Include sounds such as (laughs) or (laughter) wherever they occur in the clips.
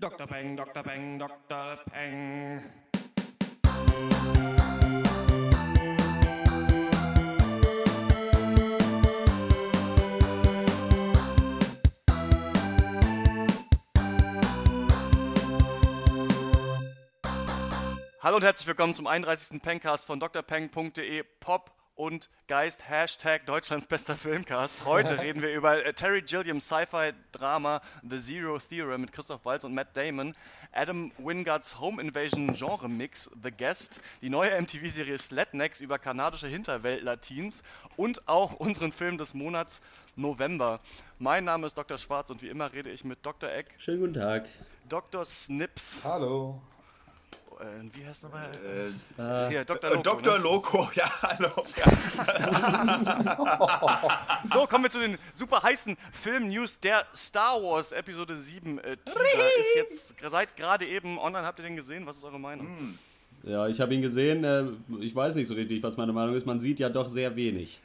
Dr. Peng, Dr. Peng, Dr. Peng. Hallo und herzlich willkommen zum 31. Pencast von drpeng.de Pop und Geist, Hashtag Deutschlands bester Filmcast. Heute reden wir über äh, Terry Gilliam Sci-Fi-Drama The Zero Theorem mit Christoph Waltz und Matt Damon, Adam Wingards Home Invasion Genre-Mix The Guest, die neue MTV-Serie Slatnex über kanadische Hinterwelt-Latins und auch unseren Film des Monats November. Mein Name ist Dr. Schwarz und wie immer rede ich mit Dr. Eck, Schönen guten Tag. Dr. Snips, Hallo. Äh, wie heißt nochmal? Äh, Hier, Dr. Äh, Loco, Dr. ne? Loco, (laughs) ja, hallo. (laughs) So, kommen wir zu den super heißen Film-News. Der Star Wars Episode 7 äh, Teaser ist jetzt seit gerade eben online. Habt ihr den gesehen? Was ist eure Meinung? ja, ich habe ihn gesehen. Äh, ich weiß nicht so richtig, was meine Meinung ist. Man sieht ja doch sehr wenig.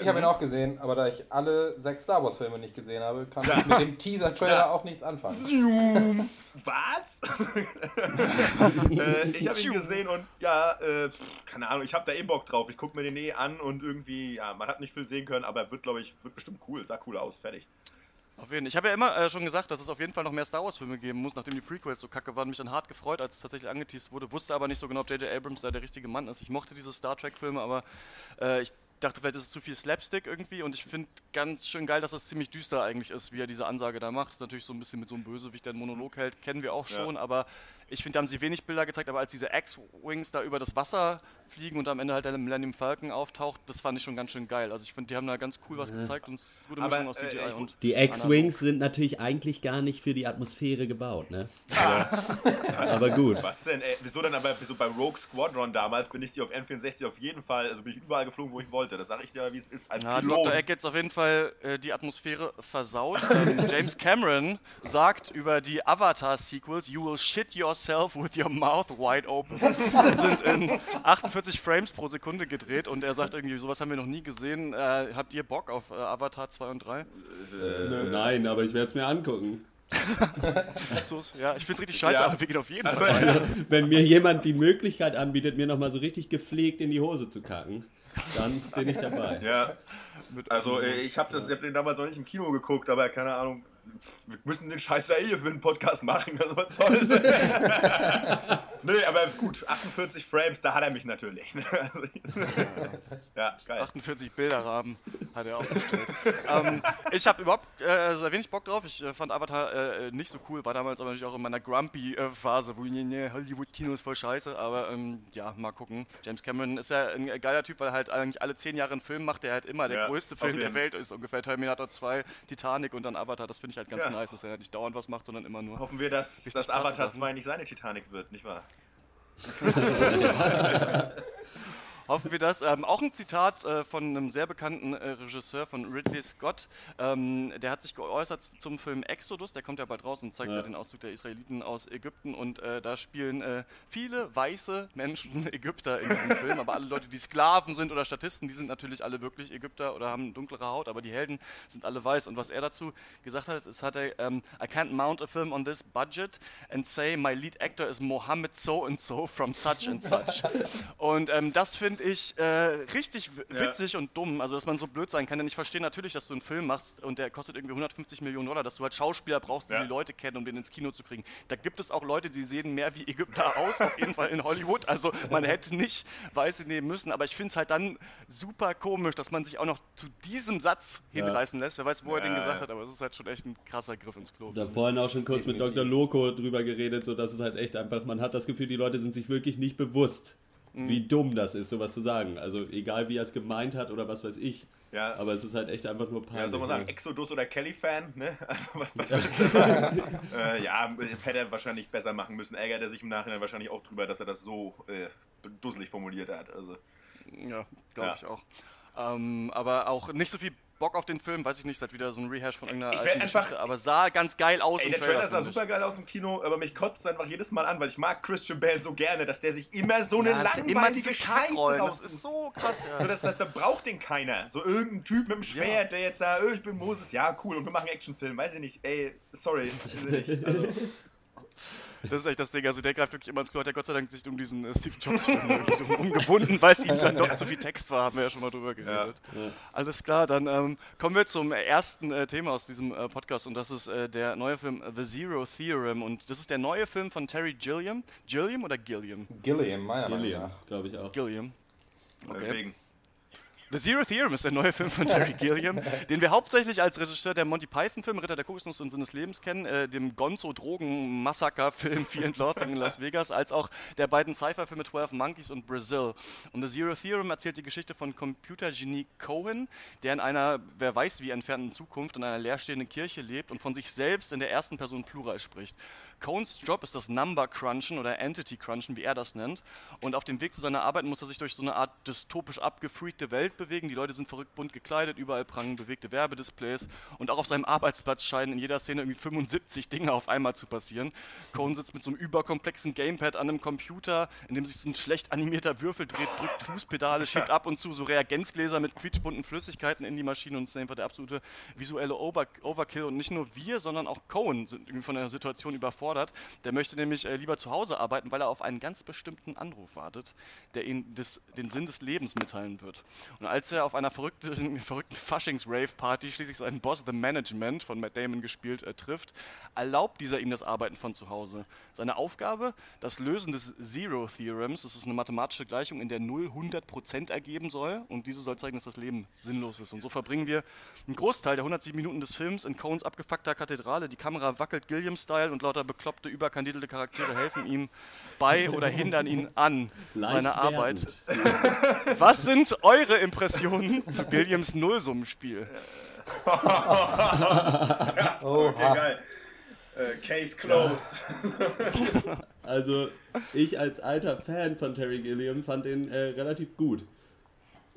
Ich habe ihn auch gesehen, aber da ich alle sechs Star Wars Filme nicht gesehen habe, kann (laughs) ich mit dem Teaser-Trailer auch nichts anfangen. Was? (laughs) äh, ich habe ihn gesehen und ja, äh, keine Ahnung, ich habe da eh Bock drauf. Ich gucke mir den eh an und irgendwie, ja, man hat nicht viel sehen können, aber er wird, glaube ich, wird bestimmt cool. Sah cool aus, fertig. Auf jeden Fall. Ich habe ja immer äh, schon gesagt, dass es auf jeden Fall noch mehr Star Wars-Filme geben muss, nachdem die Prequels so kacke waren. Mich dann hart gefreut, als es tatsächlich angeteased wurde. Wusste aber nicht so genau, ob J.J. Abrams da der richtige Mann ist. Ich mochte diese Star Trek-Filme, aber äh, ich dachte, vielleicht ist es zu viel Slapstick irgendwie. Und ich finde ganz schön geil, dass das ziemlich düster eigentlich ist, wie er diese Ansage da macht. Das ist natürlich so ein bisschen mit so einem Bösewicht, der einen Monolog hält. Kennen wir auch Ja. schon, aber ich finde, da haben sie wenig Bilder gezeigt. Aber als diese X-Wings da über das Wasser fliegen und am Ende halt der Millennium Falcon auftaucht, das fand ich schon ganz schön geil. Also ich finde, die haben da ganz cool was gezeigt und es ist eine gute Aber, Mischung aus äh, CGI ich- und Die X-Wings sind natürlich eigentlich gar nicht für die Atmosphäre gebaut, ne? Aber, (laughs) aber gut. Was denn, ey? Wieso denn aber, wieso bei Rogue Squadron damals bin ich die auf N64 auf jeden Fall, also bin ich überall geflogen, wo ich wollte. Das sage ich dir, wie es ist. Als Ja, Pilot. Dr. Egg jetzt auf jeden Fall äh, die Atmosphäre versaut. ähm, James Cameron sagt über die Avatar-Sequels, You will shit yourself with your mouth wide open. (laughs) Die sind in 48 Frames pro Sekunde gedreht und er sagt irgendwie, sowas haben wir noch nie gesehen. Äh, habt ihr Bock auf äh, Avatar 2 und 3? Nein, aber ich werde es mir angucken. (laughs) Ja, ich find's richtig scheiße, Ja. aber wir gehen auf jeden Also, Fall. Wenn mir jemand die Möglichkeit anbietet, mir nochmal so richtig gepflegt in die Hose zu kacken, dann bin ich dabei. Ja. Also äh, ich habe hab den damals noch nicht im Kino geguckt, aber keine Ahnung. Wir müssen den scheiß Ehe für einen Podcast machen. Also was soll's. (laughs) nee, aber gut, 48 Frames, da hat er mich natürlich. Also, ja, geil. 48 Bilderrahmen hat er aufgestellt. ähm, ich habe überhaupt äh, sehr wenig Bock drauf. Ich äh, fand Avatar äh, nicht so cool, war damals aber natürlich auch in meiner Grumpy-Phase, wo nee, nee, Hollywood-Kino ist voll scheiße. Aber ähm, ja, mal gucken. James Cameron ist ja ein geiler Typ, weil er halt eigentlich alle 10 Jahre einen Film macht, der halt immer der Ja, größte Film der. Welt ist. Ungefähr Terminator 2, Titanic und dann Avatar. Das finde ich halt ganz Ja. nice, dass er halt nicht dauernd was macht, sondern immer nur. Hoffen wir, dass, krasse Avatar Sachen. 2 nicht seine Titanic wird, nicht wahr? (laughs) (laughs) (laughs) Hoffen wir das. Ähm, auch ein Zitat äh, von einem sehr bekannten äh, Regisseur von Ridley Scott. Ähm, der hat sich geäußert zum Film Exodus. Der kommt ja bald raus und zeigt ja, Ja. den Auszug der Israeliten aus Ägypten. Und äh, da spielen äh, viele weiße Menschen (laughs) Ägypter in diesem Film. Aber alle Leute, die Sklaven sind oder Statisten, die sind natürlich alle wirklich Ägypter oder haben dunklere Haut. Aber die Helden sind alle weiß. Und was er dazu gesagt hat, ist, hat er, ähm, I can't mount a film on this budget and say my lead actor is Mohammed so and so from such and such. (laughs) Und ähm, das finde ich äh, richtig w- Ja. witzig und dumm. Also, dass man so blöd sein kann. Denn ich verstehe natürlich, dass du einen Film machst und der kostet irgendwie 150 Millionen Dollar, dass du halt Schauspieler brauchst, die Ja. die Leute kennen, um den ins Kino zu kriegen. Da gibt es auch Leute, die sehen mehr wie Ägypter aus, auf jeden Fall in Hollywood. Also, man (laughs) hätte nicht Weiße nehmen müssen. Aber ich finde es halt dann super komisch, dass man sich auch noch zu diesem Satz hinreißen lässt. Wer weiß, wo er den Ja, gesagt ja. hat, aber es ist halt schon echt ein krasser Griff ins Klo. Da vorhin auch schon kurz mit Definitiv. Dr. Loco drüber geredet, so dass es halt echt einfach, man hat das Gefühl, die Leute sind sich wirklich nicht bewusst, wie dumm das ist, sowas zu sagen. Also egal wie er es gemeint hat oder was weiß ich. Ja. Aber es ist halt echt einfach nur peinlich. Ja, soll man sagen? Exodus oder Kelly-Fan, ne? (laughs) Also, was, was sagen? äh, ja, hätte er wahrscheinlich besser machen müssen. Ärgert er sich im Nachhinein wahrscheinlich auch drüber, dass er das so äh, dusselig formuliert hat. Also, Ja, glaube Ja. ich auch. Ähm, aber auch nicht so viel Bock auf den Film, weiß ich nicht, seit wieder so ein Rehash von irgendeiner Ich alten einfach- Geschichte, aber sah ganz geil aus Ey, im der Trailer sah finde ich. super geil aus im Kino, aber mich kotzt einfach jedes Mal an, weil ich mag Christian Bale so gerne, dass der sich immer so eine Ja, langweilige immer diese Scheiße das ist so krass, ja. So, dass, dass, da braucht den keiner. So irgendein Typ mit dem Schwert, der jetzt sagt, oh, ich bin Moses, ja, cool, und wir machen Actionfilm. Weiß ich nicht, ey, sorry. Also, (laughs) Das ist echt das Ding. Also der greift wirklich immer ins Klo. Hat ja Gott sei Dank sich um diesen äh, Steve Jobs Film irgendwie drum umgebunden, (laughs) weil es ihm dann doch zu viel Text war. Haben wir ja schon mal drüber geredet. Alles klar, dann ähm, kommen wir zum ersten äh, Thema aus diesem äh, Podcast und das ist äh, der neue Film The Zero Theorem und das ist der neue Film von Terry Gilliam. Gilliam oder Gilliam? Gilliam, meiner Meinung Gilliam, nach. glaube ich auch. Gilliam. Okay. Deswegen. The Zero Theorem ist der neue Film von Terry Gilliam, (laughs) den wir hauptsächlich als Regisseur der Monty Python-Film Ritter der Kokosnuss und Sinn des Lebens kennen, äh, dem Gonzo-Drogen-Massaker-Film Fear and Loathing in Las Vegas, als auch der beiden Sci-Fi-Filme 12 Monkeys und Brazil. Und The Zero Theorem erzählt die Geschichte von Computergenie Cohen, der in einer, wer weiß wie entfernten Zukunft, in einer leerstehenden Kirche lebt und von sich selbst in der ersten Person Plural spricht. Cohns Job ist das Number Crunchen oder Entity Crunchen, wie er das nennt. Und auf dem Weg zu seiner Arbeit muss er sich durch so eine Art dystopisch abgefreakte Welt bewegen. Die Leute sind verrückt bunt gekleidet, überall prangen bewegte Werbedisplays. Und auch auf seinem Arbeitsplatz scheinen in jeder Szene irgendwie 75 Dinge auf einmal zu passieren. Cohen sitzt mit so einem überkomplexen Gamepad an einem Computer, in dem sich so ein schlecht animierter Würfel dreht, drückt Fußpedale, (laughs) schiebt ab und zu so Reagenzgläser mit quietschbunten Flüssigkeiten in die Maschine und es ist einfach der absolute visuelle Over Overkill. Und nicht nur wir, sondern auch Cohen sind irgendwie von der Situation überfordert. Der möchte nämlich äh, lieber zu Hause arbeiten, weil er auf einen ganz bestimmten Anruf wartet, der des, den Sinn des Lebens mitteilen wird. Und als er auf einer verrückten, (laughs) verrückten Faschings-Rave-Party schließlich seinen Boss, The Management, von Matt Damon gespielt, äh, trifft, erlaubt dieser ihm das Arbeiten von zu Hause. Seine Aufgabe, das Lösen des Zero-Theorems, das ist eine mathematische Gleichung, in der 0 100% ergeben soll und diese soll zeigen, dass das Leben sinnlos ist. Und so verbringen wir einen Großteil der 107 Minuten des Films in Coens abgefuckter Kathedrale. Die Kamera wackelt Gilliam-Style und lauter bekloppte, überkandidelte Charaktere helfen ihm bei oder hindern ihn an Leicht seiner Arbeit. Was sind eure Impressionen zu Gilliams Nullsummenspiel? (laughs) Okay, Oha. geil. Äh, Case closed. (laughs) Also, ich als alter Fan von Terry Gilliam fand den äh, relativ gut.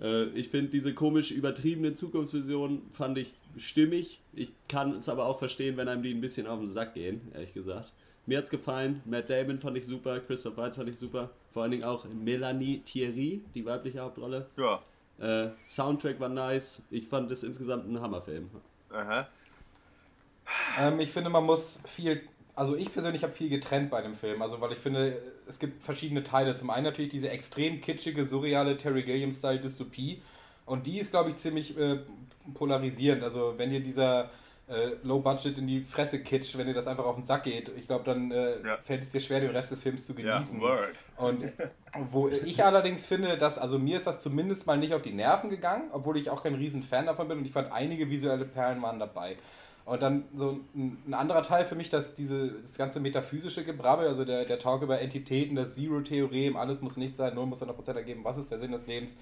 Äh, ich finde diese komisch übertriebene Zukunftsvision fand ich stimmig. Ich kann es aber auch verstehen, wenn einem die ein bisschen auf den Sack gehen, ehrlich gesagt. Mir hat's gefallen. Matt Damon fand ich super. Christoph Waltz fand ich super. Vor allen Dingen auch Melanie Thierry, die weibliche Hauptrolle. Ja. Äh, Soundtrack war nice. Ich fand es insgesamt ein Hammerfilm. Aha. Ähm, ich finde, man muss viel, also ich persönlich habe viel getrennt bei dem Film, also weil ich finde, es gibt verschiedene Teile. Zum einen natürlich diese extrem kitschige, surreale Terry Gilliam-Style-Dystopie und die ist, glaube ich, ziemlich äh, polarisierend. Also wenn dir dieser äh, Low-Budget in die Fresse kitsch, wenn dir das einfach auf den Sack geht, ich glaube, dann äh, Ja. fällt es dir schwer, den Rest des Films zu Ja, genießen. Word. Und wo ich allerdings finde, dass, also mir ist das zumindest mal nicht auf die Nerven gegangen, obwohl ich auch kein riesen Fan davon bin und ich fand einige visuelle Perlen waren dabei. Und dann so ein, ein anderer Teil für mich, dass diese, das ganze metaphysische Gebrabbel, also der, der Talk über Entitäten, das Zero-Theorem, alles muss nicht sein, null muss 100% ergeben, was ist der Sinn des Lebens,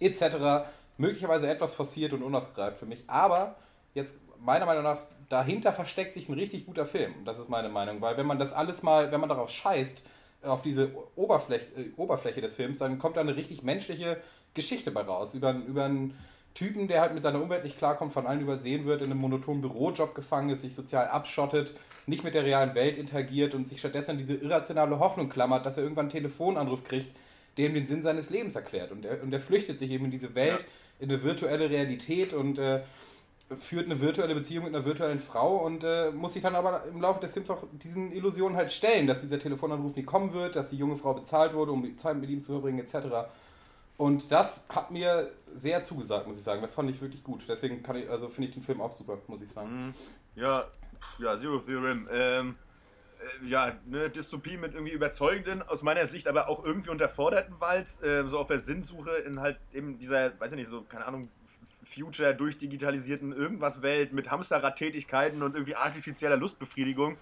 etc., möglicherweise etwas forciert und unausgereift für mich. Aber jetzt meiner Meinung nach, dahinter versteckt sich ein richtig guter Film. Das ist meine Meinung, weil wenn man das alles mal, wenn man darauf scheißt, auf diese Oberfläche, äh, Oberfläche des Films, dann kommt da eine richtig menschliche Geschichte bei raus. Über, über einen Typen, der halt mit seiner Umwelt nicht klarkommt, von allen übersehen wird, in einem monotonen Bürojob gefangen ist, sich sozial abschottet, nicht mit der realen Welt interagiert und sich stattdessen an diese irrationale Hoffnung klammert, dass er irgendwann einen Telefonanruf kriegt, der ihm den Sinn seines Lebens erklärt. Und er, und er flüchtet sich eben in diese Welt, in eine virtuelle Realität und äh, führt eine virtuelle Beziehung mit einer virtuellen Frau und äh, muss sich dann aber im Laufe des Films auch diesen Illusionen halt stellen, dass dieser Telefonanruf nie kommen wird, dass die junge Frau bezahlt wurde, um die Zeit mit ihm zu verbringen, etc. Und das hat mir sehr zugesagt, muss ich sagen. Das fand ich wirklich gut. Deswegen kann ich, also finde ich den Film auch super, muss ich sagen. Ja, ja, Zero Theorem. Ähm, äh, ja, eine Dystopie mit irgendwie überzeugenden, aus meiner Sicht aber auch irgendwie unterforderten Walz, äh, so auf der Sinnsuche in halt eben dieser, weiß ich nicht, so, keine Ahnung, Future durchdigitalisierten Irgendwas-Welt mit Hamsterrad-Tätigkeiten und irgendwie artifizieller Lustbefriedigung.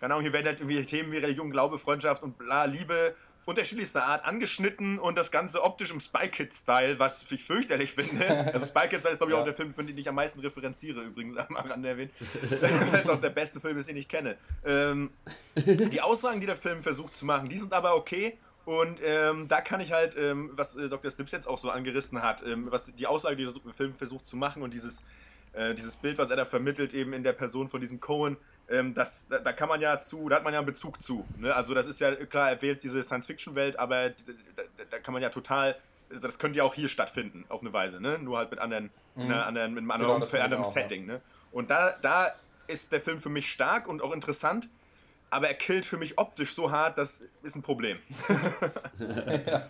Keine Ahnung, hier werden halt irgendwie Themen wie Religion, Glaube, Freundschaft und bla, Liebe unterschiedlichster Art angeschnitten und das Ganze optisch im Spy Kids-Style, was ich fürchterlich finde. Also Spy Kids ist, glaube ich, Ja. auch der Film, von dem ich am meisten referenziere, übrigens am Rande erwähnt. (laughs) Weil es auch der beste Film ist, den ich kenne. Ähm, die Aussagen, die der Film versucht zu machen, die sind aber okay. Und ähm, da kann ich halt, ähm, was äh, Dr. Snips jetzt auch so angerissen hat, ähm, was die Aussage, die der Film versucht zu machen und dieses äh, dieses Bild, was er da vermittelt, eben in der Person von diesem Cohen, ähm, das, da, da, kann man ja zu, da hat man ja einen Bezug zu. Ne? Also das ist ja klar, er wählt diese Science-Fiction-Welt, aber da, da, kann man ja total, also das könnte ja auch hier stattfinden, auf eine Weise, ne? Nur halt mit anderen, mhm. ne, anderen mit einem anderen, genau, anderen Setting. Ne? Und da, da ist der Film für mich stark und auch interessant, aber er killt für mich optisch so hart, das ist ein Problem. (laughs) (laughs) ja.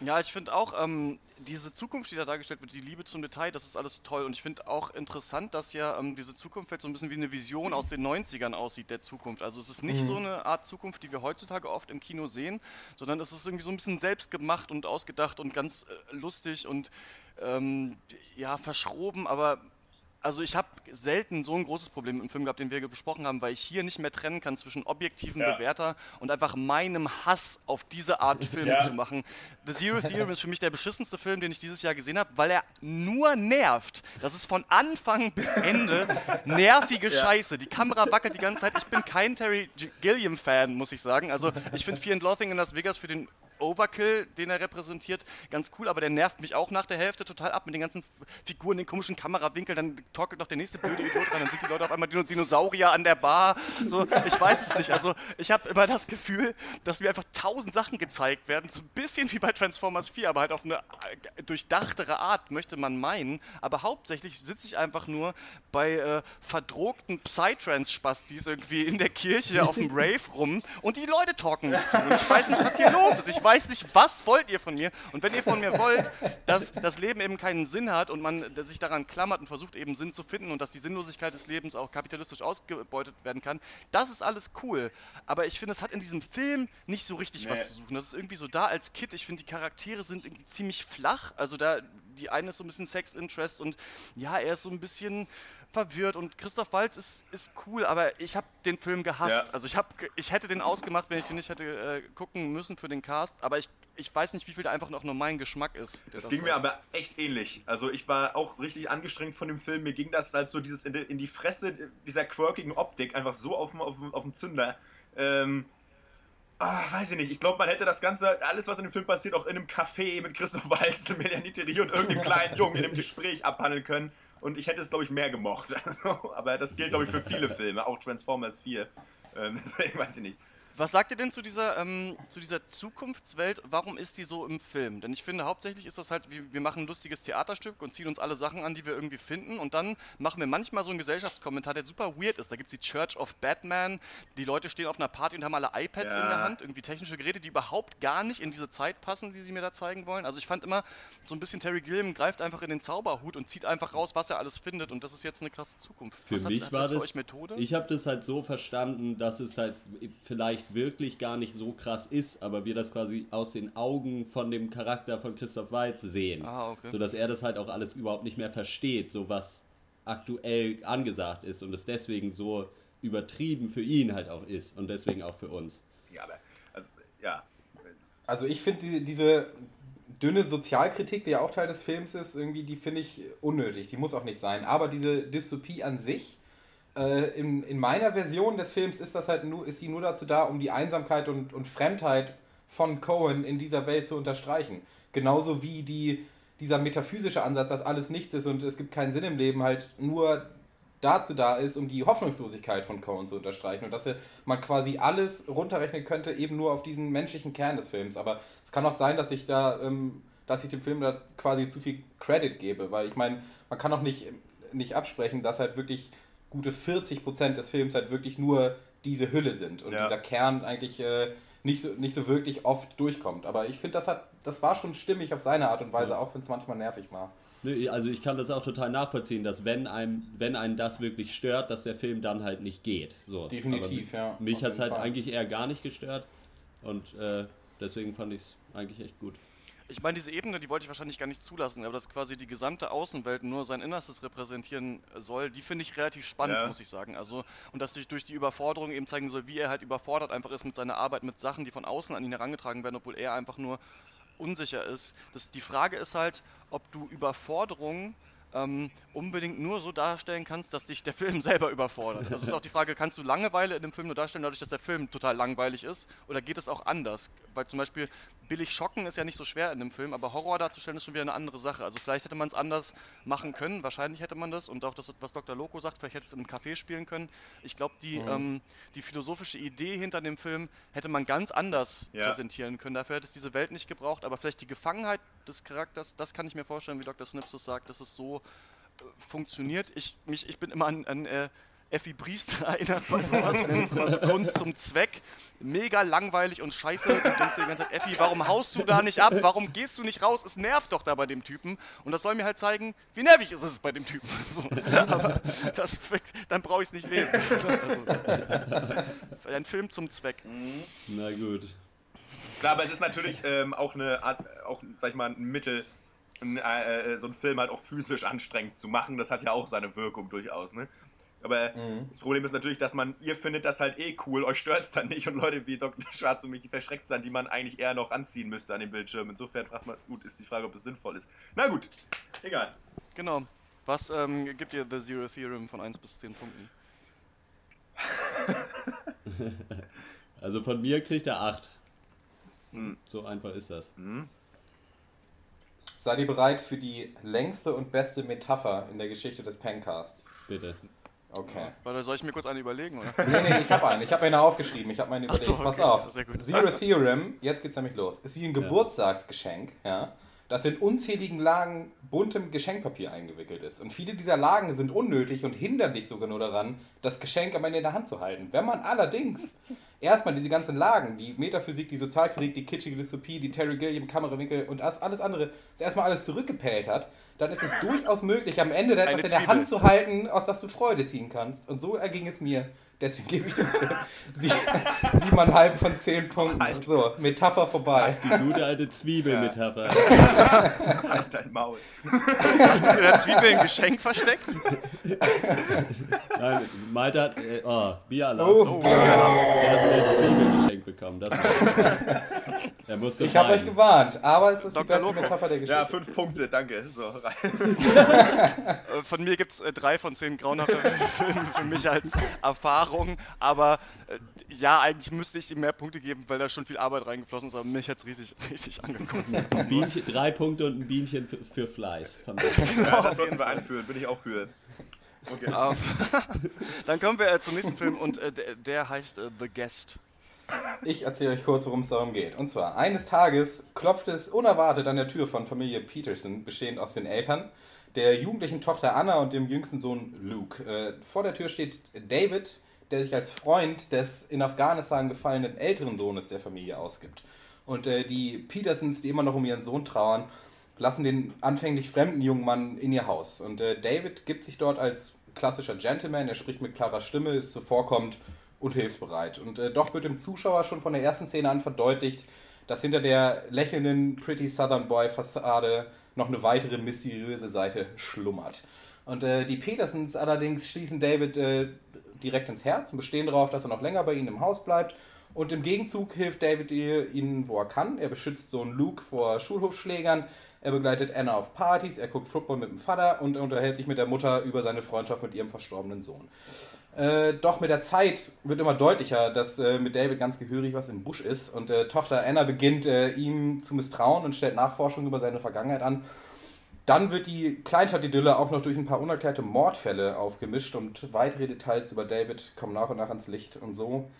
Ja, ich finde auch, ähm, diese Zukunft, die da dargestellt wird, die Liebe zum Detail, das ist alles toll. Und ich finde auch interessant, dass ja ähm, diese Zukunft so ein bisschen wie eine Vision aus den 90ern aussieht, der Zukunft. Also es ist nicht mhm. so eine Art Zukunft, die wir heutzutage oft im Kino sehen, sondern es ist irgendwie so ein bisschen selbst gemacht und ausgedacht und ganz äh, lustig und ähm, ja, verschroben, aber also ich habe selten so ein großes Problem im Film gehabt, den wir besprochen haben, weil ich hier nicht mehr trennen kann zwischen objektiven ja. Bewerter und einfach meinem Hass auf diese Art (laughs) Film ja. zu machen. The Zero Theorem ist für mich der beschissenste Film, den ich dieses Jahr gesehen habe, weil er nur nervt. Das ist von Anfang bis Ende nervige ja. Scheiße. Die Kamera wackelt die ganze Zeit. Ich bin kein Terry Gilliam-Fan, muss ich sagen. Also ich finde Fear and Loathing in Las Vegas für den Overkill, den er repräsentiert, ganz cool, aber der nervt mich auch nach der Hälfte total ab mit den ganzen Figuren, den komischen Kamerawinkel, dann torkelt noch der nächste blöde Idiot rein, dann sind die Leute auf einmal Dinosaurier an der Bar. So, ich weiß es nicht. Also ich habe immer das Gefühl, dass mir einfach tausend Sachen gezeigt werden, so ein bisschen wie bei Transformers 4, aber halt auf eine äh, durchdachtere Art, möchte man meinen. Aber hauptsächlich sitze ich einfach nur bei äh, verdrogten Psytrance-Spastis irgendwie in der Kirche auf dem (laughs) Rave rum und die Leute talken mich zu. Ich weiß nicht, was hier los ist. Ich weiß weiß nicht, was wollt ihr von mir? Und wenn ihr von mir wollt, dass das Leben eben keinen Sinn hat und man sich daran klammert und versucht eben Sinn zu finden und dass die Sinnlosigkeit des Lebens auch kapitalistisch ausgebeutet werden kann, das ist alles cool. Aber ich finde, es hat in diesem Film nicht so richtig nee. was zu suchen. Das ist irgendwie so da als Kid. Ich finde, die Charaktere sind irgendwie ziemlich flach. Also da, die eine ist so ein bisschen Sex-Interest und ja, er ist so ein bisschen verwirrt und Christoph Waltz ist, ist cool, aber ich habe den Film gehasst. Ja. Also ich, hab, ich hätte den ausgemacht, wenn ich den nicht hätte äh, gucken müssen für den Cast, aber ich, ich weiß nicht, wie viel da einfach noch nur mein Geschmack ist. Das, das ging mir aber echt ähnlich. Also ich war auch richtig angestrengt von dem Film. Mir ging das halt so dieses in die, in die Fresse dieser quirkigen Optik einfach so auf dem Zünder. Ähm, Ach, weiß ich nicht. Ich glaube, man hätte das Ganze, alles, was in dem Film passiert, auch in einem Café mit Christoph Waltz, (laughs) Melanie Thierry und irgendeinem (laughs) kleinen Jungen in einem Gespräch abhandeln können und ich hätte es, glaube ich, mehr gemocht. (laughs) Also, aber das gilt, glaube ich, für viele Filme, auch Transformers 4. Ähm, deswegen weiß ich nicht. Was sagt ihr denn zu dieser, ähm, zu dieser Zukunftswelt? Warum ist die so im Film? Denn ich finde, hauptsächlich ist das halt, wir machen ein lustiges Theaterstück und ziehen uns alle Sachen an, die wir irgendwie finden. Und dann machen wir manchmal so einen Gesellschaftskommentar, der super weird ist. Da gibt es die Church of Batman. Die Leute stehen auf einer Party und haben alle iPads ja. in der Hand. Irgendwie technische Geräte, die überhaupt gar nicht in diese Zeit passen, die sie mir da zeigen wollen. Also ich fand immer, so ein bisschen Terry Gilliam greift einfach in den Zauberhut und zieht einfach raus, was er alles findet. Und das ist jetzt eine krasse Zukunft. Für was mich hat, war das, für euch Methode? Ich habe das halt so verstanden, dass es halt vielleicht vielleicht wirklich gar nicht so krass ist, aber wir das quasi aus den Augen von dem Charakter von Christoph Waltz sehen. Ah, okay. Sodass er das halt auch alles überhaupt nicht mehr versteht, so was aktuell angesagt ist und es deswegen so übertrieben für ihn halt auch ist und deswegen auch für uns. Ja, aber, also, ja. Also ich finde die, diese dünne Sozialkritik, die ja auch Teil des Films ist, irgendwie, die finde ich unnötig, die muss auch nicht sein. Aber diese Dystopie an sich, äh, in, in meiner Version des Films ist das halt nur, ist sie nur dazu da, um die Einsamkeit und, und Fremdheit von Cohen in dieser Welt zu unterstreichen. Genauso wie die, dieser metaphysische Ansatz, dass alles nichts ist und es gibt keinen Sinn im Leben, halt nur dazu da ist, um die Hoffnungslosigkeit von Cohen zu unterstreichen und dass man quasi alles runterrechnen könnte, eben nur auf diesen menschlichen Kern des Films. Aber es kann auch sein, dass ich da, ähm, dass ich dem Film da quasi zu viel Credit gebe, weil ich meine, man kann auch nicht, nicht absprechen, dass halt wirklich gute 40 Prozent des Films halt wirklich nur diese Hülle sind und ja. dieser Kern eigentlich äh, nicht, so, nicht so wirklich oft durchkommt. Aber ich finde, das, das war schon stimmig auf seine Art und Weise, ja. auch wenn es manchmal nervig war. Also ich kann das auch total nachvollziehen, dass wenn einem, wenn einen das wirklich stört, dass der Film dann halt nicht geht. So. Definitiv, ja. Mich hat es halt Fall. eigentlich eher gar nicht gestört und äh, deswegen fand ich es eigentlich echt gut. Ich meine, diese Ebene, die wollte ich wahrscheinlich gar nicht zulassen, aber dass quasi die gesamte Außenwelt nur sein Innerstes repräsentieren soll, die finde ich relativ spannend, ja. muss ich sagen. Also, und dass sich durch die Überforderung eben zeigen soll, wie er halt überfordert einfach ist mit seiner Arbeit, mit Sachen, die von außen an ihn herangetragen werden, obwohl er einfach nur unsicher ist. Das, die Frage ist halt, ob du Überforderung ähm, unbedingt nur so darstellen kannst, dass dich der (laughs) Film selber überfordert. Also ist auch die Frage, kannst du Langeweile in dem Film nur darstellen, dadurch, dass der Film total langweilig ist? Oder geht es auch anders? Weil zum Beispiel billig schocken ist ja nicht so schwer in dem Film, aber Horror darzustellen ist schon wieder eine andere Sache. Also vielleicht hätte man es anders machen können, wahrscheinlich hätte man das. Und auch das, was Dr. Loco sagt, vielleicht hätte es in einem Café spielen können. Ich glaube, die, Mhm. ähm, die philosophische Idee hinter dem Film hätte man ganz anders Ja. präsentieren können. Dafür hätte es diese Welt nicht gebraucht, aber vielleicht die Gefangenheit des Charakters, das kann ich mir vorstellen, wie Dr. Snips es sagt, dass es so funktioniert. Ich, mich, ich bin immer an, an äh, Effi Briest (laughs) erinnert bei sowas. Es immer so Kunst zum Zweck. Mega langweilig und scheiße. Du denkst dir die ganze Zeit, Effi, warum haust du da nicht ab? Warum gehst du nicht raus? Es nervt doch da bei dem Typen. Und das soll mir halt zeigen, wie nervig ist es bei dem Typen. (laughs) So. Aber das, dann brauche ich es nicht lesen. Also, ein Film zum Zweck. Na gut. Klar, aber es ist natürlich ähm, auch eine Art, auch, sag ich mal, ein Mittel, äh, so einen Film halt auch physisch anstrengend zu machen. Das hat ja auch seine Wirkung durchaus, ne? Aber das Problem ist natürlich, dass man, ihr findet das halt eh cool, euch stört es dann nicht und Leute wie Dr. (laughs) Schwarz und mich, die verschreckt sind, die man eigentlich eher noch anziehen müsste an dem Bildschirm. Insofern fragt man, gut, ist die Frage, ob es sinnvoll ist. Na gut, egal. Genau. Was ähm, gibt dir The Zero Theorem von 1 bis 10 Punkten? (laughs) Also von mir kriegt er 8. Hm. So einfach ist das. Seid ihr bereit für die längste und beste Metapher in der Geschichte des Pencasts? Bitte. Okay. Oder soll ich mir kurz eine überlegen? Oder? Nee, nee, ich habe einen. Ich habe eine aufgeschrieben. Ich habe meine überlegt. so, Pass okay. auf. Sehr gut. Zero Theorem, jetzt geht's nämlich los. Ist wie ein Geburtstagsgeschenk, ja, das in unzähligen Lagen buntem Geschenkpapier eingewickelt ist. Und viele dieser Lagen sind unnötig und hindern dich sogar nur daran, das Geschenk am Ende in der Hand zu halten. Wenn man allerdings (laughs) erstmal diese ganzen Lagen, die Metaphysik, die Sozialkritik, die kitschige Dystopie, die Terry Gilliam, Kamerawinkel und das- alles andere, das erstmal alles zurückgepellt hat, dann ist es (laughs) durchaus möglich, am Ende etwas in der. Hand zu halten, aus das du Freude ziehen kannst. Und so erging es mir. Deswegen gebe ich dem Film sie- siebeneinhalb von zehn Punkten. So, Metapher vorbei. Die gute alte Zwiebelmetapher. Halt dein Maul. Hast du in der Zwiebel ein Geschenk versteckt? Nein, Malte hat. Äh, oh, Bieralarm. Oh, Er hat eine Zwiebel geschenkt bekommen. Das er musste ich habe euch gewarnt, aber es ist die Dr. beste Loco. Metapher der Geschichte. Ja, fünf Punkte, danke. So, rein. (laughs) Äh, Von mir gibt es äh, drei von zehn grauenhafte Filmen für mich als Erfahrung. Aber äh, ja, eigentlich müsste ich ihm mehr Punkte geben, weil da schon viel Arbeit reingeflossen ist. Aber mich hat es richtig, (laughs) richtig angekotzt. Bienchen, drei Punkte und ein Bienchen für, für Fleiß. (laughs) Mir. Ja, das sollten wir einführen, bin ich auch für. Okay. (laughs) Ähm, Dann kommen wir äh, zum nächsten Film und äh, der, der heißt äh, The Guest. Ich erzähle euch kurz, worum es darum geht. Und zwar, eines Tages klopft es unerwartet an der Tür von Familie Peterson, bestehend aus den Eltern, der jugendlichen Tochter Anna und dem jüngsten Sohn Luke. Äh, vor der Tür steht David, der sich als Freund des in Afghanistan gefallenen älteren Sohnes der Familie ausgibt. Und äh, die Petersons, die immer noch um ihren Sohn trauern, lassen den anfänglich fremden jungen Mann in ihr Haus. Und äh, David gibt sich dort als klassischer Gentleman, er spricht mit klarer Stimme, ist zuvorkommend und hilfsbereit. Und äh, doch wird dem Zuschauer schon von der ersten Szene an verdeutlicht, dass hinter der lächelnden Pretty Southern Boy Fassade noch eine weitere mysteriöse Seite schlummert. Und äh, die Petersons allerdings schließen David äh, direkt ins Herz und bestehen darauf, dass er noch länger bei ihnen im Haus bleibt. Und im Gegenzug hilft David ihnen, wo er kann. Er beschützt Sohn Luke vor Schulhofschlägern. Er begleitet Anna auf Partys. Er guckt Football mit dem Vater und er unterhält sich mit der Mutter über seine Freundschaft mit ihrem verstorbenen Sohn. Äh, doch mit der Zeit wird immer deutlicher, dass äh, mit David ganz gehörig was im Busch ist. Und äh, Tochter Anna beginnt äh, ihm zu misstrauen und stellt Nachforschungen über seine Vergangenheit an. Dann wird die Kleinstadt-Idylle auch noch durch ein paar unerklärte Mordfälle aufgemischt und weitere Details über David kommen nach und nach ans Licht. Und so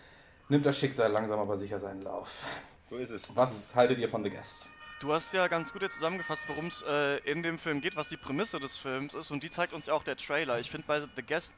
nimmt das Schicksal langsam aber sicher seinen Lauf. So ist es. Was haltet ihr von The Guest? Du hast ja ganz gut jetzt zusammengefasst, worum es äh, in dem Film geht, was die Prämisse des Films ist. Und die zeigt uns ja auch der Trailer. Ich finde bei The Guest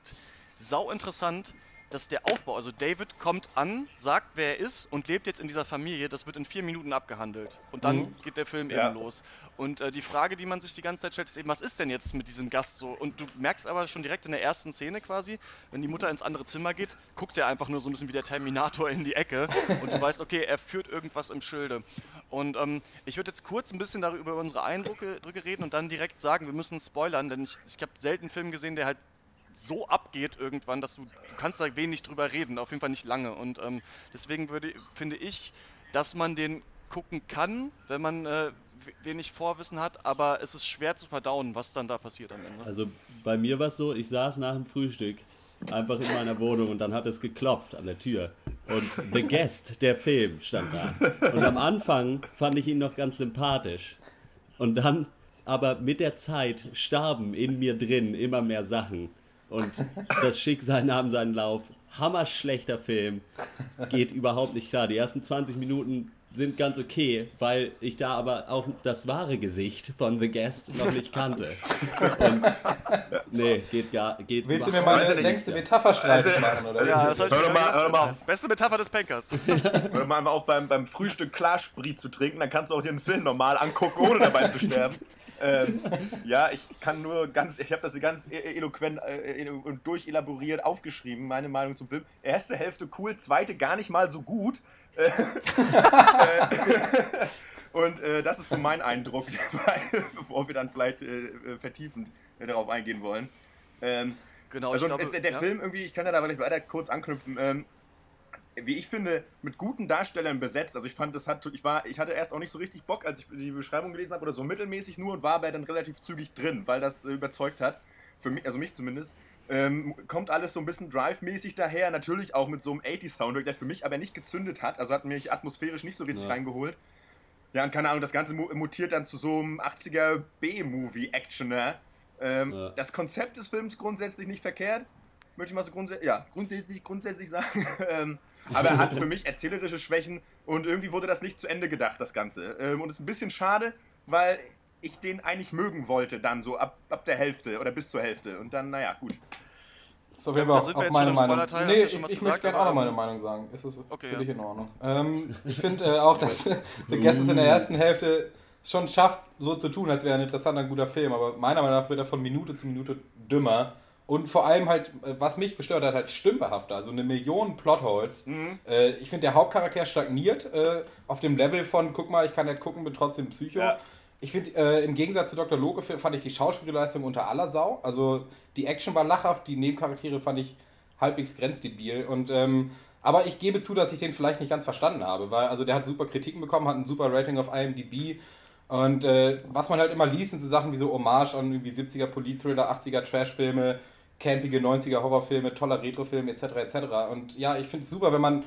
sau interessant, dass der Aufbau, also David kommt an, sagt, wer er ist und lebt jetzt in dieser Familie. Das wird in vier Minuten abgehandelt. Und dann Mhm. geht der Film Ja. eben los. Und äh, die Frage, die man sich die ganze Zeit stellt, ist eben, was ist denn jetzt mit diesem Gast so? Und du merkst aber schon direkt in der ersten Szene quasi, wenn die Mutter ins andere Zimmer geht, guckt er einfach nur so ein bisschen wie der Terminator in die Ecke. Und du weißt, okay, er führt irgendwas im Schilde. Und ähm, ich würde jetzt kurz ein bisschen darüber über unsere Eindrücke drücke reden und dann direkt sagen, wir müssen spoilern, denn ich, ich habe selten einen Film gesehen, der halt so abgeht irgendwann, dass du, du kannst da wenig drüber reden, auf jeden Fall nicht lange. Und ähm, deswegen würde, finde ich, dass man den gucken kann, wenn man, äh, wenig Vorwissen hat, aber es ist schwer zu verdauen, was dann da passiert am Ende. Also bei mir war es so, ich saß nach dem Frühstück einfach in meiner Wohnung und dann hat es geklopft an der Tür. Und The Guest, der Film, stand da. Und am Anfang fand ich ihn noch ganz sympathisch. Und dann, aber mit der Zeit starben in mir drin immer mehr Sachen. Und das Schicksal nahm seinen Lauf. Hammerschlechter Film. Geht überhaupt nicht klar. Die ersten 20 Minuten sind ganz okay, weil ich da aber auch das wahre Gesicht von The Guest noch nicht kannte. Und, (laughs) nee, geht gar geht Willst du mir mal Weiß eine ich längste nicht. Metapher streitig Also- machen, oder? ja, das Hör doch mal- hör mal auf. Das Beste Metapher des Pankers. (laughs) Oder mal auch beim, beim Frühstück Klarsprit zu trinken, dann kannst du auch dir einen Film normal angucken, ohne dabei zu sterben. Ähm, ja, ich kann nur ganz, ich habe das ganz e- eloquent äh, und durchelaboriert aufgeschrieben, meine Meinung zum Film. Erste Hälfte cool, zweite gar nicht mal so gut. Äh, (laughs) und äh, das ist so mein Eindruck dabei, (laughs) bevor wir dann vielleicht äh, äh, vertiefend äh, darauf eingehen wollen. Ähm, Genau, also ich glaube, es, der ja. Film irgendwie, ich kann ja da vielleicht weiter kurz anknüpfen. Ähm, wie ich finde, mit guten Darstellern besetzt. Also ich fand, das hat, ich war, ich hatte erst auch nicht so richtig Bock, als ich die Beschreibung gelesen habe, oder so mittelmäßig nur und war aber dann relativ zügig drin, weil das überzeugt hat. Für mich, also mich zumindest. Ähm, kommt alles so ein bisschen Drive-mäßig daher, natürlich auch mit so einem 80s-Soundtrack, der für mich aber nicht gezündet hat, also hat mich atmosphärisch nicht so richtig Ja. reingeholt. Ja, und keine Ahnung, das Ganze mu- mutiert dann zu so einem 80er B-Movie-Actioner. Ähm, Ja. Das Konzept des Films grundsätzlich nicht verkehrt, möchte ich mal so grundsätzlich, ja, grundsätzlich, grundsätzlich sagen. (laughs) ähm, aber er hat für mich erzählerische Schwächen und irgendwie wurde das nicht zu Ende gedacht, das Ganze. Ähm, und es ist ein bisschen schade, weil ich den eigentlich mögen wollte, dann so ab, ab der Hälfte oder bis zur Hälfte. Und dann, naja, gut. So, wir Da auch, sind wir auch meine Meinung. Nee, ich, gesagt, möchte gerne auch noch meine Meinung sagen. Ist es Okay, völlig ja. in Ordnung. Ähm, (laughs) ich finde äh, auch, dass (laughs) The Guest es in der ersten Hälfte schon schafft, so zu tun, als wäre ein interessanter, guter Film. Aber meiner Meinung nach wird er von Minute zu Minute dümmer. Und vor allem halt, äh, was mich gestört hat, halt stümperhafter. Also eine Million Plotholes. Äh, ich finde, der Hauptcharakter stagniert äh, auf dem Level von, guck mal, ich kann nicht gucken, bin trotzdem Psycho. Ja. Ich finde, äh, im Gegensatz zu Dr. Loke fand ich die Schauspielleistung unter aller Sau. Also die Action war lachhaft, die Nebencharaktere fand ich halbwegs grenzdebil. Und, ähm, aber ich gebe zu, dass ich den vielleicht nicht ganz verstanden habe, weil also der hat super Kritiken bekommen, hat ein super Rating auf IMDb. Und äh, was man halt immer liest, sind so Sachen wie so Hommage an irgendwie 70er Polit-Thriller, 80er Trash-Filme, campige 90er Horrorfilme, toller Retrofilm etc. etc. Und ja, ich finde es super, wenn man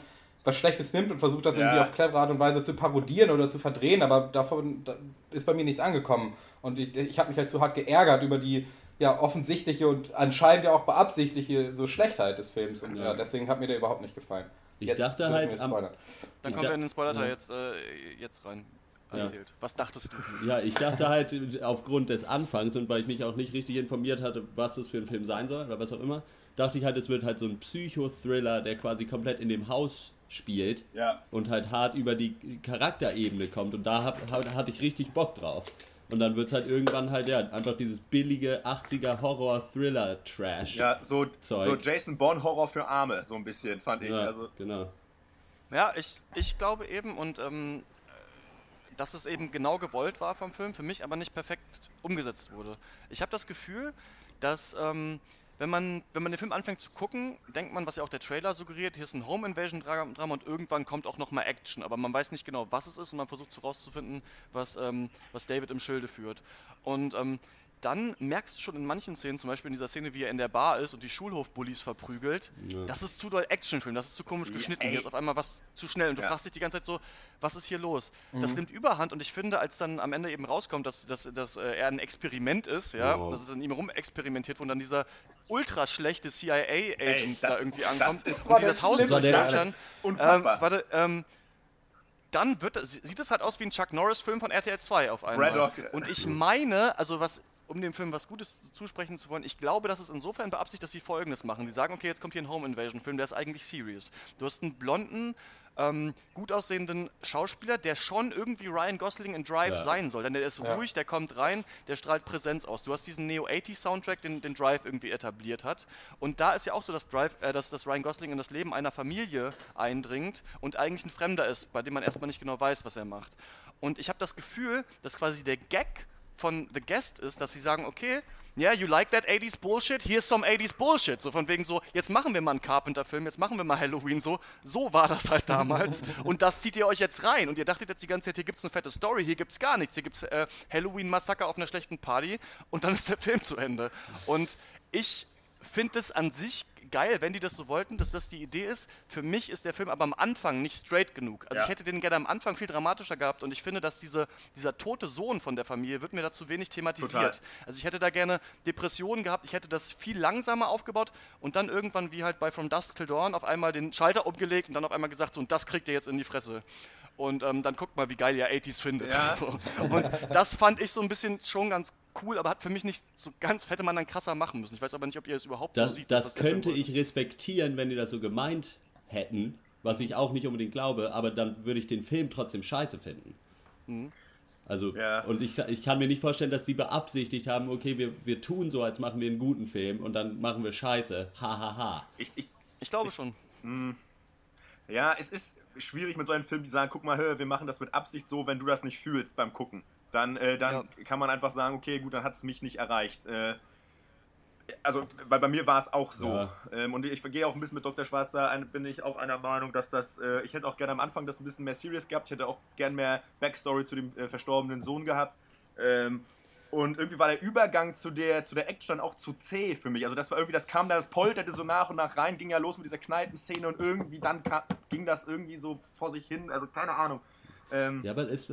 was Schlechtes nimmt und versucht das Ja. irgendwie auf clevere Art und Weise zu parodieren oder zu verdrehen, aber davon da ist bei mir nichts angekommen. Und ich, ich habe mich halt zu hart geärgert über die ja, offensichtliche und anscheinend ja auch beabsichtliche so Schlechtheit des Films. Und ja, Ja. deswegen hat mir der überhaupt nicht gefallen. Ich Jetzt dachte halt am-. Dann kommen wir in den Spoiler-Teil ja. jetzt, äh, jetzt rein. Ja. Erzählt. Was dachtest du? Ja, ich dachte halt aufgrund des Anfangs und weil ich mich auch nicht richtig informiert hatte, was das für ein Film sein soll oder was auch immer, dachte ich halt, es wird halt so ein Psychothriller, der quasi komplett in dem Haus spielt Ja. und halt hart über die Charakterebene kommt und da hab, hab, hatte ich richtig Bock drauf. Und dann wird es halt irgendwann halt, ja, einfach dieses billige 80er Horror-Thriller-Trash. Ja, so, Zeug. so Jason Bourne Horror für Arme, so ein bisschen, fand ich. Ja, Also, genau. Ja, ich, ich glaube eben und ähm, dass es eben genau gewollt war vom Film, für mich aber nicht perfekt umgesetzt wurde. Ich habe das Gefühl, dass ähm, wenn man, wenn man den Film anfängt zu gucken, denkt man, was ja auch der Trailer suggeriert, hier ist ein Home Invasion Drama und irgendwann kommt auch noch mal Action, aber man weiß nicht genau, was es ist und man versucht herauszufinden, was, ähm, was David im Schilde führt. Und ähm, dann merkst du schon in manchen Szenen, zum Beispiel in dieser Szene, wie er in der Bar ist und die Schulhofbullies verprügelt, das ist zu doll Actionfilm, das ist zu komisch geschnitten, ey. hier ist auf einmal was zu schnell und du Ja. fragst dich die ganze Zeit so, was ist hier los? Das nimmt Überhand und ich finde, als dann am Ende eben rauskommt, dass, dass, dass äh, er ein Experiment ist, ja, Wow. dass es an ihm rum experimentiert wurde und dann dieser ultra schlechte CIA-Agent das- da irgendwie das ankommt ist- und die das Haus durchlöchern. Unfassbar. Ähm, warte, ähm, dann wird das, sieht es halt aus wie ein Chuck Norris-Film von RTL 2 auf einmal. Braddock. Und ich meine, also was, um dem Film was Gutes zusprechen zu wollen, ich glaube, dass es insofern beabsichtigt, dass sie folgendes machen. Sie sagen, okay, jetzt kommt hier ein Home Invasion-Film, der ist eigentlich serious. Du hast einen blonden, ähm, gut aussehenden Schauspieler, der schon irgendwie Ryan Gosling in Drive Ja. sein soll. Denn der ist Ja. ruhig, der kommt rein, der strahlt Präsenz aus. Du hast diesen Neo-80-Soundtrack, den, den Drive irgendwie etabliert hat. Und da ist ja auch so, dass, Drive, äh, dass, dass Ryan Gosling in das Leben einer Familie eindringt und eigentlich ein Fremder ist, bei dem man erstmal nicht genau weiß, was er macht. Und ich habe das Gefühl, dass quasi der Gag von The Guest ist, dass sie sagen, okay, yeah, you like that 80s Bullshit? Here's some 80s Bullshit. So von wegen so, jetzt machen wir mal einen Carpenter-Film, jetzt machen wir mal Halloween so. So war das halt damals. (laughs) und das zieht ihr euch jetzt rein. Und ihr dachtet jetzt die ganze Zeit, hier gibt's eine fette Story, hier gibt's gar nichts. Hier gibt's äh, Halloween-Massaker auf einer schlechten Party und dann ist der Film zu Ende. Und ich finde es an sich geil, wenn die das so wollten, dass das die Idee ist. Für mich ist der Film aber am Anfang nicht straight genug. Also Ja. ich hätte den gerne am Anfang viel dramatischer gehabt und ich finde, dass diese, dieser tote Sohn von der Familie wird mir da zu wenig thematisiert. Total. Also ich hätte da gerne Depressionen gehabt, ich hätte das viel langsamer aufgebaut und dann irgendwann wie halt bei From Dusk Till Dawn auf einmal den Schalter umgelegt und dann auf einmal gesagt, so und das kriegt ihr jetzt in die Fresse. Und ähm, dann guckt mal, wie geil ihr 80s findet. Ja. (laughs) Und das fand ich so ein bisschen schon ganz cool, aber hat für mich nicht so ganz, hätte man dann krasser machen müssen. Ich weiß aber nicht, ob ihr es überhaupt so Das, seht. dass das Film könnte ich respektieren, wenn die das so gemeint hätten, was ich auch nicht unbedingt glaube, aber dann würde ich den Film trotzdem scheiße finden. Also, Ja. und ich, ich kann mir nicht vorstellen, dass die beabsichtigt haben, okay, wir, wir tun so, als machen wir einen guten Film und dann machen wir Scheiße. Ha, ha, ha. Ich, ich, Ich glaube schon. ja, es ist schwierig mit so einem Film, die sagen, guck mal, hör, wir machen das mit Absicht so, wenn du das nicht fühlst beim Gucken. Dann, äh, dann kann man einfach sagen, okay, gut, dann hat es mich nicht erreicht. Äh, also, weil bei mir war es auch so. Ja. Ähm, und ich gehe auch ein bisschen mit Dr. Schwarz da, ein, bin ich auch einer Meinung, dass das, äh, ich hätte auch gerne am Anfang das ein bisschen mehr serious gehabt, ich hätte auch gern mehr Backstory zu dem äh, verstorbenen Sohn gehabt. Ähm, und irgendwie war der Übergang zu der, zu der Action dann auch zu zäh für mich. Also das war irgendwie, das kam da, das polterte so nach und nach rein, ging ja los mit dieser Kneipenszene und irgendwie dann kam, ging das irgendwie so vor sich hin. Also keine Ahnung. Ähm, Ja, aber es,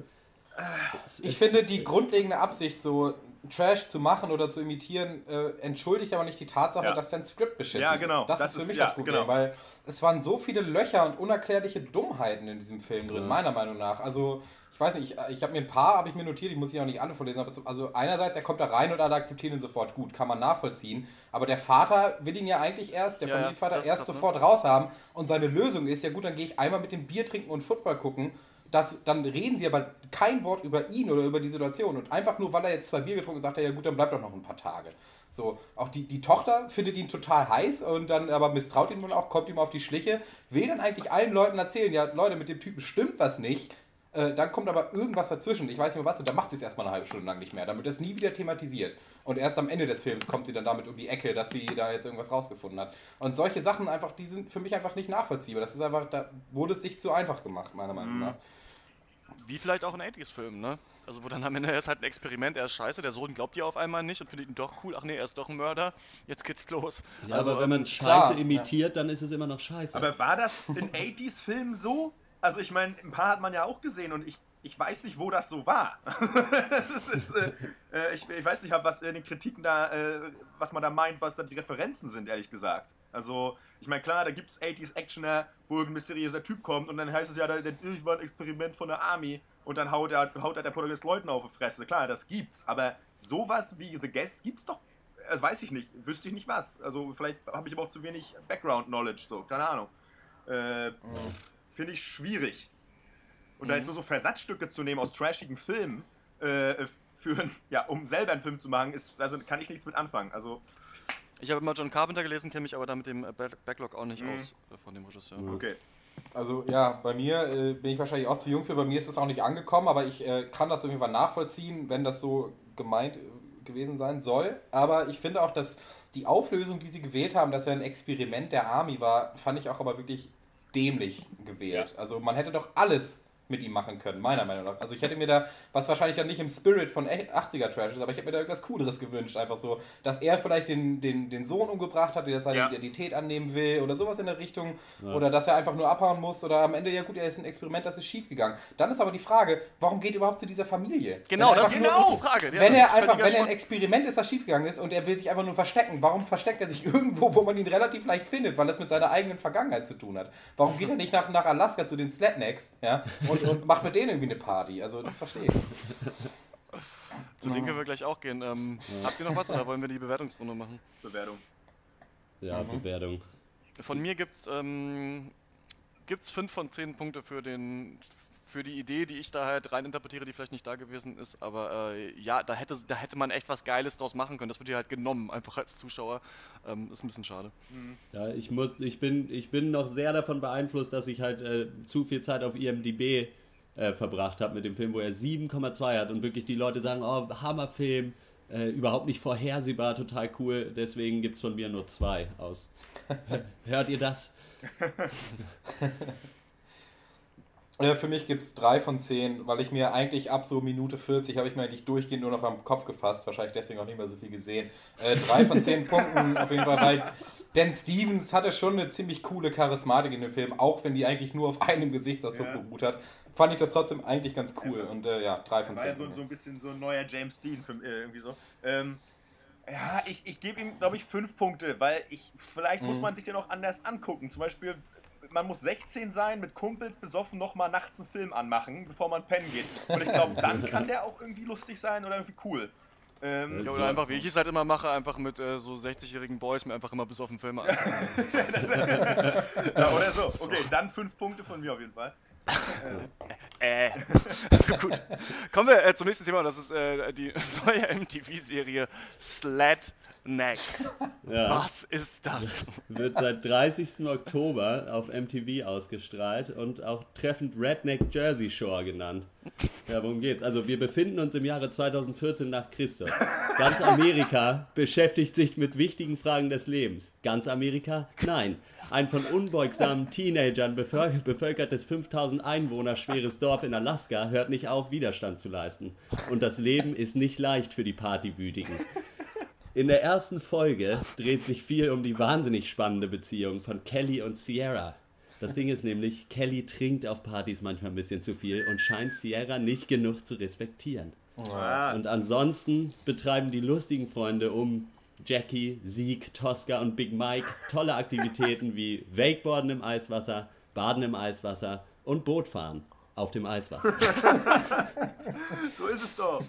es Ich es- finde die grundlegende Absicht, so Trash zu machen oder zu imitieren, äh, entschuldigt aber nicht die Tatsache, Ja. dass dein Skript beschissen Ja, genau. ist. Das, Das ist für ist- mich ja, das Problem, genau. weil es waren so viele Löcher und unerklärliche Dummheiten in diesem Film drin, meiner Meinung nach. Also, ich weiß nicht, ich, ich habe mir ein paar, habe ich mir notiert, ich muss sie auch nicht alle vorlesen, aber zum, also einerseits, er kommt da rein und alle akzeptieren ihn sofort, gut, kann man nachvollziehen, aber der Vater will ihn ja eigentlich erst, der Ja, Familienvater, erst krass, ne? sofort raushaben und seine Lösung ist, ja gut, dann gehe ich einmal mit dem Bier trinken und Football gucken das, dann reden sie aber kein Wort über ihn oder über die Situation. Und einfach nur, weil er jetzt zwei Bier getrunken hat, sagt er, ja gut, dann bleibt doch noch ein paar Tage. So, auch die, die Tochter findet ihn total heiß und dann aber misstraut ihn wohl auch, kommt ihm auf die Schliche, will dann eigentlich allen Leuten erzählen, ja Leute, mit dem Typen stimmt was nicht. Äh, dann kommt aber irgendwas dazwischen, ich weiß nicht mehr was, und dann macht sie es erstmal eine halbe Stunde lang nicht mehr. Dann wird das nie wieder thematisiert. Und erst am Ende des Films kommt sie dann damit um die Ecke, dass sie da jetzt irgendwas rausgefunden hat. Und solche Sachen einfach, die sind für mich einfach nicht nachvollziehbar. Das ist einfach, da wurde es sich zu einfach gemacht, meiner Meinung nach. Wie vielleicht auch ein 80s-Film, ne? Also wo dann am Ende ist halt ein Experiment, er ist scheiße, der Sohn glaubt ihr auf einmal nicht und findet ihn doch cool, ach nee, er ist doch ein Mörder, jetzt geht's los. ja, also, aber wenn man Scheiße klar, imitiert, dann ist es immer noch Scheiße. Aber war das in 80s-Filmen so? Also ich meine, ein paar hat man ja auch gesehen und ich, ich weiß nicht, wo das so war. (laughs) das ist, äh, äh, ich, ich weiß nicht, was in den Kritiken da, äh, was man da meint, was da die Referenzen sind, ehrlich gesagt. Also, ich meine, klar, da gibt es 80s-Actioner, wo ein mysteriöser Typ kommt und dann heißt es ja, der, der, ich war ein Experiment von der Army und dann haut er, haut er der Protagonist Leuten auf die Fresse. Klar, das gibt's, aber sowas wie The Guest gibt's doch das weiß ich nicht, wüsste ich nicht was. Also vielleicht habe ich aber auch zu wenig Background-Knowledge, so, keine Ahnung. Äh, Finde ich schwierig. Und da jetzt nur so Versatzstücke zu nehmen aus trashigen Filmen, äh, für, ja, um selber einen Film zu machen, ist, also kann ich nichts mit anfangen. Also, Ich habe immer John Carpenter gelesen, kenne mich aber da mit dem äh, Back- Backlog auch nicht Mhm. aus äh, von dem Regisseur. okay. Also ja, bei mir äh, bin ich wahrscheinlich auch zu jung für, bei mir ist es auch nicht angekommen, aber ich äh, kann das auf jeden Fall nachvollziehen, wenn das so gemeint äh, gewesen sein soll. Aber ich finde auch, dass die Auflösung, die sie gewählt haben, dass er ein Experiment der Army war, fand ich auch aber wirklich dämlich gewählt. Also man hätte doch alles mit ihm machen können, meiner Meinung nach. Also ich hätte mir da, was wahrscheinlich dann nicht im Spirit von 80er Trash ist, aber ich hätte mir da irgendwas Cooleres gewünscht, einfach so, dass er vielleicht den, den, den Sohn umgebracht hat, der seine Ja. Identität annehmen will oder sowas in der Richtung Ja. oder dass er einfach nur abhauen muss oder am Ende, ja gut, er ist ein Experiment, das ist schief gegangen. Dann ist aber die Frage, warum geht er überhaupt zu dieser Familie? Genau, das ist eine gute Frage. Ja, wenn er einfach, wenn er ein. Experiment ist, das schiefgegangen ist und er will sich einfach nur verstecken, warum versteckt er sich (laughs) irgendwo, wo man ihn relativ leicht findet, weil das mit seiner eigenen Vergangenheit zu tun hat? Warum geht er nicht nach, nach Alaska zu den Slatnecks ja, und, und macht mit denen irgendwie eine Party? Also das verstehe ich. (laughs) Zu denen können wir gleich auch gehen. Ähm, Habt ihr noch was oder wollen wir die Bewertungsrunde machen? Bewertung. ja, Bewertung. Von mir gibt's ähm, gibt's fünf von zehn Punkte für den für die Idee, die ich da halt rein interpretiere, die vielleicht nicht da gewesen ist, aber äh, ja, da hätte, da hätte man echt was Geiles draus machen können. Das wird hier halt genommen, einfach als Zuschauer. Ähm, ist ein bisschen schade. Ja, ich muss, ich bin, ich bin noch sehr davon beeinflusst, dass ich halt äh, zu viel Zeit auf IMDb äh, verbracht habe mit dem Film, wo er 7,2 hat und wirklich die Leute sagen, oh, Hammerfilm, äh, überhaupt nicht vorhersehbar, total cool. Deswegen gibt es von mir nur zwei aus. (laughs) Hört ihr das? (laughs) Äh, für mich gibt es drei von zehn, weil ich mir eigentlich ab so Minute 40 habe ich mir eigentlich durchgehend nur noch am Kopf gefasst, wahrscheinlich deswegen auch nicht mehr so viel gesehen. Äh, drei von zehn (laughs) Punkten auf jeden Fall, weil Dan Stevens hatte schon eine ziemlich coole Charismatik in dem Film, auch wenn die eigentlich nur auf einem Gesichtsausdruck Ja. beruht hat. Fand ich das trotzdem eigentlich ganz cool und äh, ja, drei von War ja zehn. so, so ein bisschen so ein neuer James Dean, für, äh, irgendwie so. Ähm, ja, ich, ich gebe ihm, glaube ich, fünf Punkte, weil ich, vielleicht muss Mhm. man sich den auch anders angucken. Zum Beispiel, man muss 16 sein, mit Kumpels besoffen nochmal nachts einen Film anmachen, bevor man pennen geht. Und ich glaube, dann kann der auch irgendwie lustig sein oder irgendwie cool. Ähm, Ja, oder einfach, wie ich es halt immer mache, einfach mit äh, so 60-jährigen Boys mir einfach immer bis auf den Film an. (laughs) ja, oder so. Okay, dann fünf Punkte von mir auf jeden Fall. äh. (laughs) Gut. Kommen wir äh, zum nächsten Thema. Das ist äh, die (laughs) neue MTV-Serie Sled Necks. (laughs) Ja. Was ist das? Wird seit 30. Oktober auf MTV ausgestrahlt und auch treffend Redneck Jersey Shore genannt. Ja, worum geht's? Also wir befinden uns im Jahre 2014 nach Christus. Ganz Amerika beschäftigt sich mit wichtigen Fragen des Lebens. Ganz Amerika? Nein. Ein von unbeugsamen Teenagern bevölker- bevölkertes 5000 Einwohner schweres Dorf in Alaska hört nicht auf, Widerstand zu leisten. Und das Leben ist nicht leicht für die Partywütigen. In der ersten Folge dreht sich viel um die wahnsinnig spannende Beziehung von Kelly und Sierra. Das Ding ist nämlich, Kelly trinkt auf Partys manchmal ein bisschen zu viel und scheint Sierra nicht genug zu respektieren. Ah, Und ansonsten betreiben die lustigen Freunde um Jackie, Zeke, Tosca und Big Mike tolle Aktivitäten wie Wakeboarden im Eiswasser, Baden im Eiswasser und Bootfahren auf dem Eiswasser. (laughs) so ist es doch.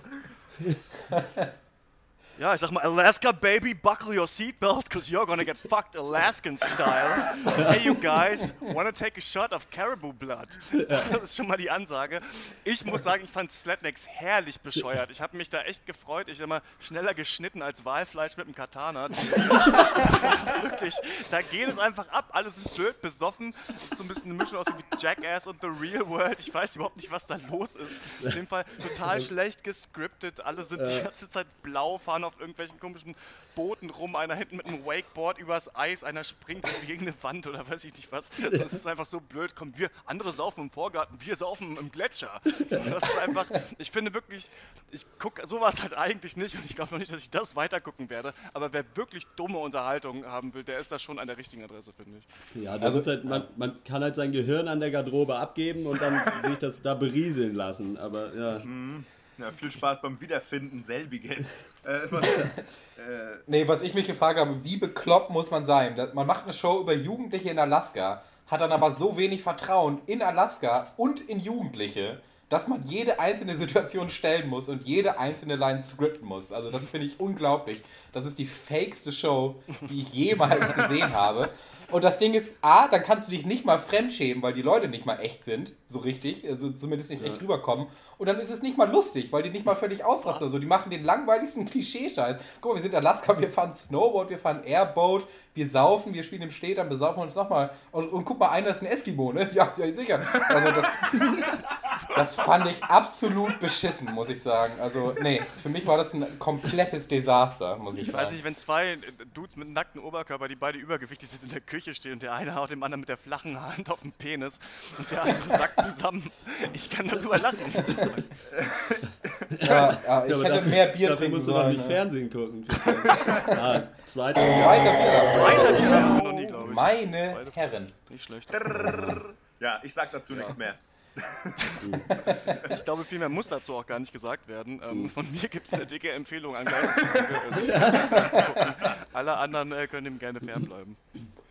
Ja, ich sag mal, Alaska Baby, buckle your seatbelts, cause you're gonna get fucked Alaskan style. Hey you guys, wanna take a shot of caribou blood? Das ist schon mal die Ansage. Ich muss sagen, ich fand Slatnecks herrlich bescheuert. Ich habe mich da echt gefreut. Ich immer schneller geschnitten als Walfleisch mit dem Katana. Das ist wirklich, da geht es einfach ab. Alle sind blöd, besoffen. Das ist so ein bisschen eine Mischung aus wie Jackass und The Real World. Ich weiß überhaupt nicht, was da los ist. In dem Fall total schlecht gescriptet. Alle sind die ganze Zeit blau, fahren auf irgendwelchen komischen Booten rum. Einer hinten mit einem Wakeboard übers Eis, einer springt gegen eine Wand oder weiß ich nicht was. Das ist einfach so blöd. Komm, wir, andere saufen im Vorgarten, wir saufen im Gletscher. So, Das ist einfach, ich finde wirklich, ich gucke sowas halt eigentlich nicht und ich glaube noch nicht, dass ich das weitergucken werde. Aber wer wirklich dumme Unterhaltung haben will, der ist da schon an der richtigen Adresse, finde ich. Ja, das Also- ist halt, man, man kann halt sein Gehirn an der Garderobe abgeben und dann (laughs) sich das da berieseln lassen. Aber ja, Ja, viel Spaß beim Wiederfinden selbigen. (laughs) Äh, von- (laughs) Nee, was ich mich gefragt habe, wie bekloppt muss man sein? Man macht eine Show über Jugendliche in Alaska, hat dann aber so wenig Vertrauen in Alaska und in Jugendliche, dass man jede einzelne Situation stellen muss und jede einzelne Line scripten muss. Also das finde ich unglaublich. Das ist die fakeste Show, die ich jemals gesehen (laughs) habe. Und das Ding ist, A, dann kannst du dich nicht mal fremdschämen, weil die Leute nicht mal echt sind, so richtig, also zumindest nicht echt rüberkommen. Und dann ist es nicht mal lustig, weil die nicht mal völlig ausrasten. Also die machen den langweiligsten (laughs) Klischee-Scheiß. Guck mal, wir sind in Alaska, wir fahren Snowboard, wir fahren Airboat, wir saufen, wir spielen im Schnee, dann besaufen wir uns nochmal. Und, und guck mal, einer ist ein Eskimo, ne? (laughs) Ja, ja sicher. Also das, (laughs) das fand ich absolut beschissen, muss ich sagen. Also, nee, für mich war das ein komplettes Desaster, muss ich, Ich sagen. weiß nicht, wenn zwei Dudes mit nacktem Oberkörper, die beide übergewichtig sind, in der Küche stehen und der eine haut dem anderen mit der flachen Hand auf den Penis und der andere sagt zusammen, ich kann darüber lachen. Ja, (laughs) ja, ich Ja, hätte dafür- mehr Bier dafür trinken musst du doch sollen. nicht ne? Fernsehen gucken. (laughs) ah, zweiter. Zweiter Bier. Zweiter Bier hatten wir noch nie, glaube ich. Meine Herren. Nicht schlecht. ja, ich sag dazu nichts mehr. (laughs) Ich glaube, viel mehr muss dazu auch gar nicht gesagt werden. Ähm, von mir gibt es eine dicke Empfehlung an Geisteskranke, sich das anzugucken. Alle anderen äh, können ihm gerne fernbleiben.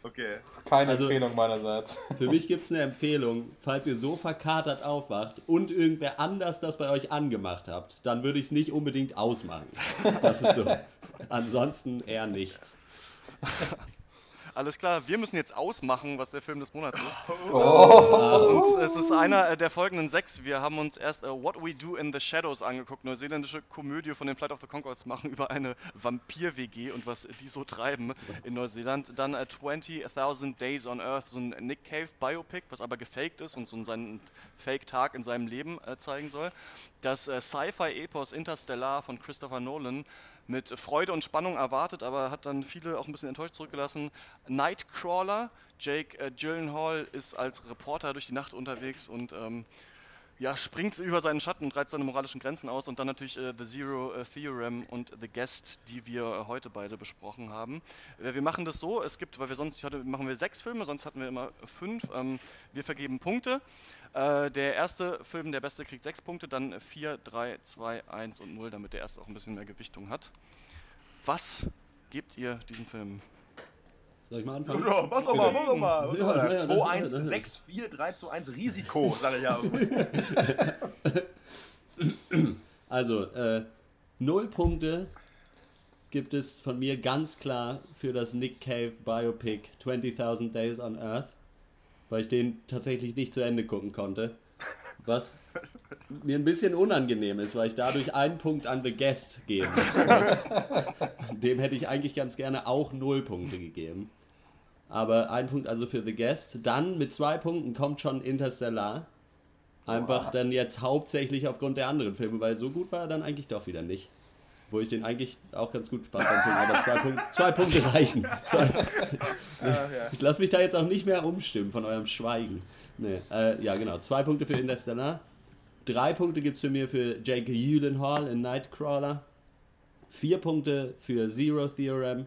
Okay. Keine Also- Empfehlung meinerseits. (laughs) Für mich gibt es eine Empfehlung, falls ihr so verkatert aufwacht und irgendwer anders das bei euch angemacht habt, dann würde ich es nicht unbedingt ausmachen. Das ist so. (laughs) Ansonsten eher nichts. Alles klar, wir müssen jetzt ausmachen, was der Film des Monats ist. (laughs) Oh. Und es ist einer äh, der folgenden sechs. Wir haben uns erst äh, What We Do in the Shadows angeguckt, neuseeländische Komödie von den Flight of the Conchords machen über eine Vampir-WG und was die so treiben in Neuseeland. Dann äh, 20.000 Days on Earth, so ein Nick Cave Biopic, was aber gefaked ist und so seinen Fake-Tag in seinem Leben äh, zeigen soll. Das äh, Sci-Fi-Epos Interstellar von Christopher Nolan mit Freude und Spannung erwartet, aber hat dann viele auch ein bisschen enttäuscht zurückgelassen. Nightcrawler, Jake äh, Gyllenhaal ist als Reporter durch die Nacht unterwegs und ähm, ja, springt über seinen Schatten und reizt seine moralischen Grenzen aus. Und dann natürlich äh, The Zero äh, Theorem und The Guest, die wir äh, heute beide besprochen haben. Äh, wir machen das so, es gibt, weil wir sonst, heute machen wir sechs Filme, sonst hatten wir immer fünf. Ähm, wir vergeben Punkte. Äh, der erste Film, der beste, kriegt sechs Punkte, dann vier, drei, zwei, eins und null, damit der erste auch ein bisschen mehr Gewichtung hat. Was gebt ihr diesem Film? Soll ich mal anfangen? Ja, mach doch mal, mach doch mal. Ja, ja, ja, 2, ja, 1, ja, ja. 6, 4, 3 zu 1 Risiko, sage ich ja. (laughs) Also, äh, null Punkte gibt es von mir ganz klar für das Nick Cave Biopic 20.000 Days on Earth, weil ich den tatsächlich nicht zu Ende gucken konnte. Was mir ein bisschen unangenehm ist, weil ich dadurch einen Punkt an The Guest muss. (laughs) Dem hätte ich eigentlich ganz gerne auch null Punkte gegeben. Aber ein Punkt also für The Guest. Dann mit zwei Punkten kommt schon Interstellar. Einfach dann jetzt hauptsächlich aufgrund der anderen Filme, weil so gut war er dann eigentlich doch wieder nicht. Wo ich den eigentlich auch ganz gut fand, aber zwei, Punkt, zwei Punkte reichen. Zwei, (laughs) ich lasse mich da jetzt auch nicht mehr umstimmen von eurem Schweigen. Nee, äh, ja genau, zwei Punkte für Interstellar. Drei Punkte gibt es für mir für Jake Gyllenhaal in Nightcrawler. Vier Punkte für Zero Theorem.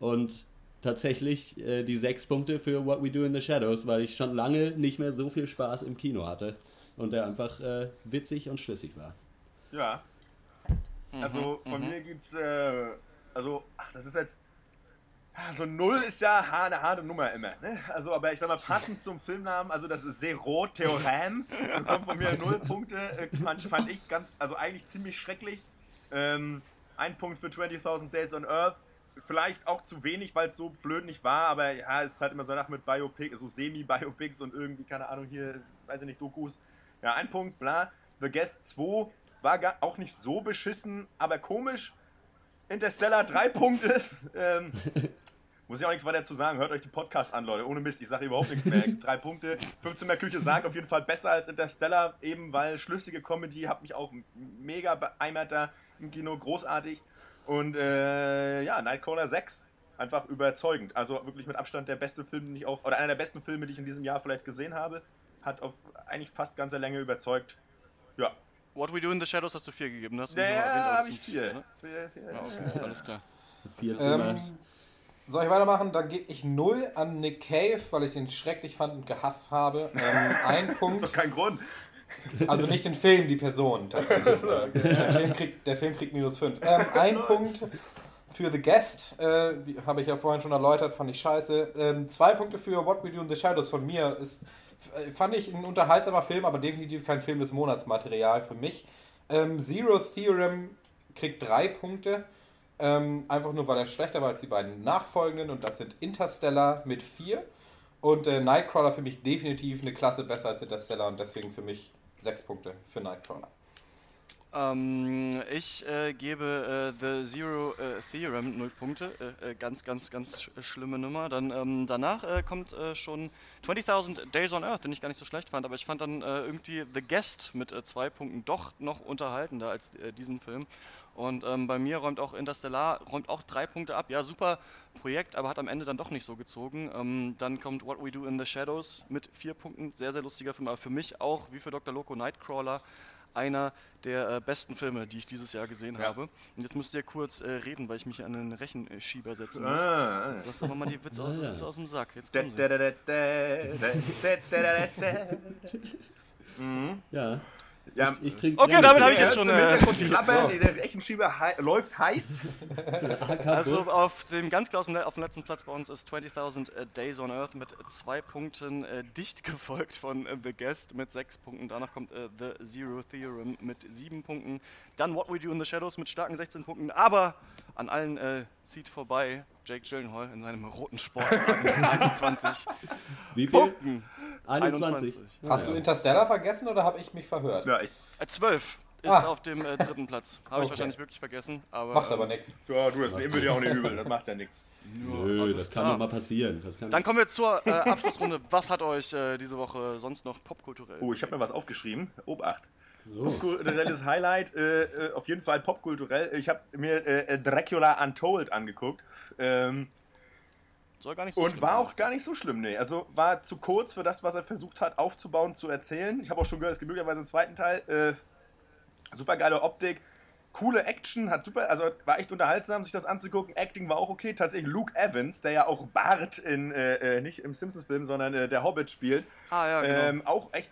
Und tatsächlich äh, die sechs Punkte für What We Do in the Shadows, weil ich schon lange nicht mehr so viel Spaß im Kino hatte. Und der einfach äh, witzig und schlüssig war. Ja. Also von mir gibt's, äh, also, ach, das ist jetzt, ah, so null ist ja eine harte Nummer immer, ne? Also, aber ich sag mal, passend zum Filmnamen, also das ist Zero Theorem, bekommt von mir null Punkte, äh, fand, fand ich ganz, also eigentlich ziemlich schrecklich. Ähm, ein Punkt für 20.000 Days on Earth, vielleicht auch zu wenig, weil es so blöd nicht war, aber ja, es ist halt immer so nach mit Biopic, so Semi-Biopics und irgendwie, keine Ahnung, hier, weiß ich nicht, Dokus. Ja, ein Punkt, bla. The Guest 2 war gar, auch nicht so beschissen, aber komisch. Interstellar, drei Punkte. (laughs) Ähm, muss ich auch nichts weiter zu sagen. Hört euch die Podcast an, Leute. Ohne Mist, ich sage überhaupt nichts mehr. (laughs) Drei Punkte. 15 mehr Küche sagt auf jeden Fall besser als Interstellar, eben weil schlüssige Comedy hat mich auch mega beeimert da im Kino. Großartig. Und äh, ja, Nightcrawler 6. Einfach überzeugend. Also wirklich mit Abstand der beste Film, den ich auch, oder einer der besten Filme, die ich in diesem Jahr vielleicht gesehen habe. Hat auf eigentlich fast ganzer Länge überzeugt. Ja. What We Do in the Shadows hast du vier gegeben, das hast du Ja, ja das habe ich vier. ne? Vier, vier. Ja, okay, alles klar. Vier Ähm, Zimmer. soll ich weitermachen? Dann gebe ich 0 an Nick Cave, weil ich den schrecklich fand und gehasst habe. Ähm, ein (laughs) Das Punkt. ist doch kein Grund. Also nicht den Film, die Person tatsächlich. (laughs) Der, Film kriegt, der Film kriegt minus 5. Ähm, ein Punkt für The Guest, äh, habe ich ja vorhin schon erläutert, fand ich scheiße. Ähm, zwei Punkte für What We Do in the Shadows von mir. Ist, äh, fand ich ein unterhaltsamer Film, aber definitiv kein Film des Monats Material für mich. Ähm, Zero Theorem kriegt drei Punkte. Ähm, einfach nur, weil er schlechter war als die beiden nachfolgenden und das sind Interstellar mit vier und äh, Nightcrawler für mich definitiv eine Klasse besser als Interstellar und deswegen für mich sechs Punkte für Nightcrawler. Ähm, ich äh, gebe äh, The Zero äh, Theorem 0 Punkte. Äh, äh, ganz, ganz, ganz sch schlimme Nummer. Dann ähm, danach äh, kommt äh, schon 20.000 Days on Earth, den ich gar nicht so schlecht fand. Aber ich fand dann äh, irgendwie The Guest mit äh, zwei Punkten doch noch unterhaltender als äh, diesen Film. Und ähm, bei mir räumt auch Interstellar räumt auch drei Punkte ab. Ja, super Projekt, aber hat am Ende dann doch nicht so gezogen. Ähm, dann kommt What We Do in the Shadows mit vier Punkten. Sehr, sehr lustiger Film, aber für mich auch, wie für Dr. Loco Nightcrawler, einer der äh, besten Filme, die ich dieses Jahr gesehen ja. habe. Und jetzt müsst ihr kurz äh, reden, weil ich mich an den Rechenschieber setzen muss. Ah, jetzt lass doch mal die Witze aus, ah. Witz aus, dem Sack. Jetzt kommen sie. mhm. Ja. Ja, Ich, ich trinke Okay, damit habe ich jetzt schon, äh, Klappe, der Rechenschieber hei- läuft heiß. (laughs) Also auf dem ganz klar Le- auf dem letzten Platz bei uns ist 20.000 Days on Earth mit zwei Punkten äh, dicht gefolgt von äh, The Guest mit sechs Punkten. Danach kommt äh, The Zero Theorem mit sieben Punkten. Dann What We Do in the Shadows mit starken 16 Punkten. Aber an allen äh, zieht vorbei Jake Gyllenhaal in seinem roten Sport (laughs) 21 Wie viel? Punkten. 21. 21. Hast du Interstellar vergessen oder habe ich mich verhört? Ja, ich, Äh, 12. ist Ah. auf dem äh, dritten Platz. (laughs) Habe ich Okay. wahrscheinlich wirklich vergessen. Aber, Macht ähm, aber nichts. Ja, du, das nehmen wir dir auch nicht übel, das macht ja nichts. Nö, das kann doch mal passieren. Das kann Dann kommen wir zur äh, Abschlussrunde. Was hat euch äh, diese Woche sonst noch popkulturell? Oh, ich habe mir was aufgeschrieben. Obacht. so. Popkulturelles Highlight, äh, äh, auf jeden Fall popkulturell. Ich habe mir äh, Dracula Untold angeguckt. Ähm, Soll gar nicht so und war auch gar nicht so schlimm, nee. Also war zu kurz für das, was er versucht hat aufzubauen, zu erzählen. Ich habe auch schon gehört, es gibt möglicherweise einen zweiten Teil. Äh, super geile Optik, coole Action, hat super, also war echt unterhaltsam, sich das anzugucken. Acting war auch okay. Tatsächlich Luke Evans, der ja auch Bart in, äh, äh, nicht im Simpsons-Film, sondern äh, der Hobbit spielt. Ah, ja, genau. Ähm, auch echt,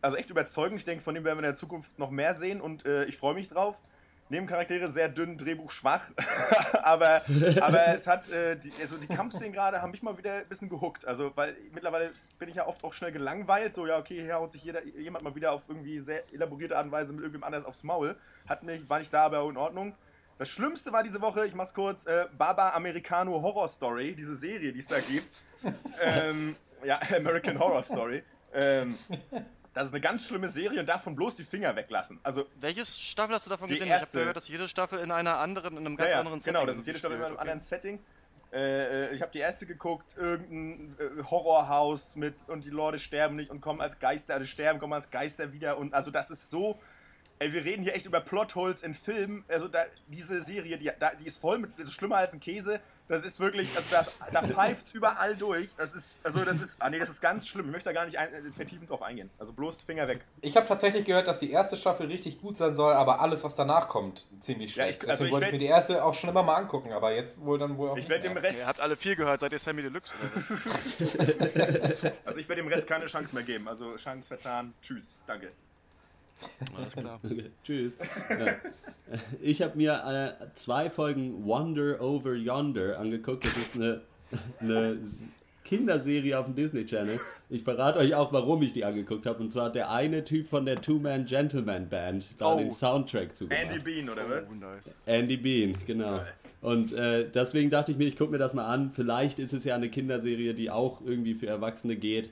also echt überzeugend. Ich denke, von dem werden wir in der Zukunft noch mehr sehen und äh, ich freue mich drauf. Nebencharaktere sehr dünn, Drehbuch schwach, (laughs) aber, aber es hat, äh, die, also die Kampfszenen gerade haben mich mal wieder ein bisschen gehuckt. Also, weil mittlerweile bin ich ja oft auch schnell gelangweilt. So, ja, okay, hier haut sich jeder, jemand mal wieder auf irgendwie sehr elaborierte Art und Weise mit irgendjemand anders aufs Maul. Hat mich, war nicht da, aber in Ordnung. Das Schlimmste war diese Woche, ich mach's kurz, äh, Baba Americano Horror Story, diese Serie, die es da gibt. (laughs) ähm, ja, (laughs) American Horror Story. Ähm, das ist eine ganz schlimme Serie und davon bloß die Finger weglassen. Also, Welches Staffel hast du davon gesehen? Ich habe erste. gehört, dass jede Staffel in einer anderen, in einem ganz ja, anderen Setting genau, das ist jede Staffel in einem spielt. anderen Setting. Äh, äh, ich habe die erste geguckt, irgendein äh, Horrorhaus mit und die Leute sterben nicht und kommen als Geister, also sterben, kommen als Geister wieder und also das ist so. Ey, wir reden hier echt über Plotholes in Filmen. Also da, diese Serie, die, da, die ist voll mit, das ist schlimmer als ein Käse. Das ist wirklich, also das, da pfeift's überall durch. Das ist, also das ist, ah nee, das ist ganz schlimm. Ich möchte da gar nicht ein, äh, vertiefend drauf eingehen. Also bloß Finger weg. Ich habe tatsächlich gehört, dass die erste Staffel richtig gut sein soll, aber alles, was danach kommt, ziemlich Ja, schlecht. ich- also Deswegen ich wollte ich mir die erste auch schon immer mal angucken, aber jetzt wohl dann wohl auch Ich werde dem. Rest, Ihr habt alle viel gehört, seid ihr Sammy Deluxe oder (laughs) also ich werde dem Rest keine Chance mehr geben. Also Chance vertan. Tschüss. Danke. Alles klar. (laughs) Tschüss. Ja. (laughs) Ich habe mir äh, zwei Folgen Wonder Over Yonder angeguckt. Das ist eine, (laughs) eine Kinderserie auf dem Disney Channel. Ich verrate euch auch, warum ich die angeguckt habe. Und zwar hat der eine Typ von der Two-Man Gentleman Band da Oh. den Soundtrack zugemacht. Andy Bean, oder was? Oh, nice. Andy Bean, genau. Und äh, deswegen dachte ich mir, ich gucke mir das mal an. Vielleicht ist es ja eine Kinderserie, die auch irgendwie für Erwachsene geht.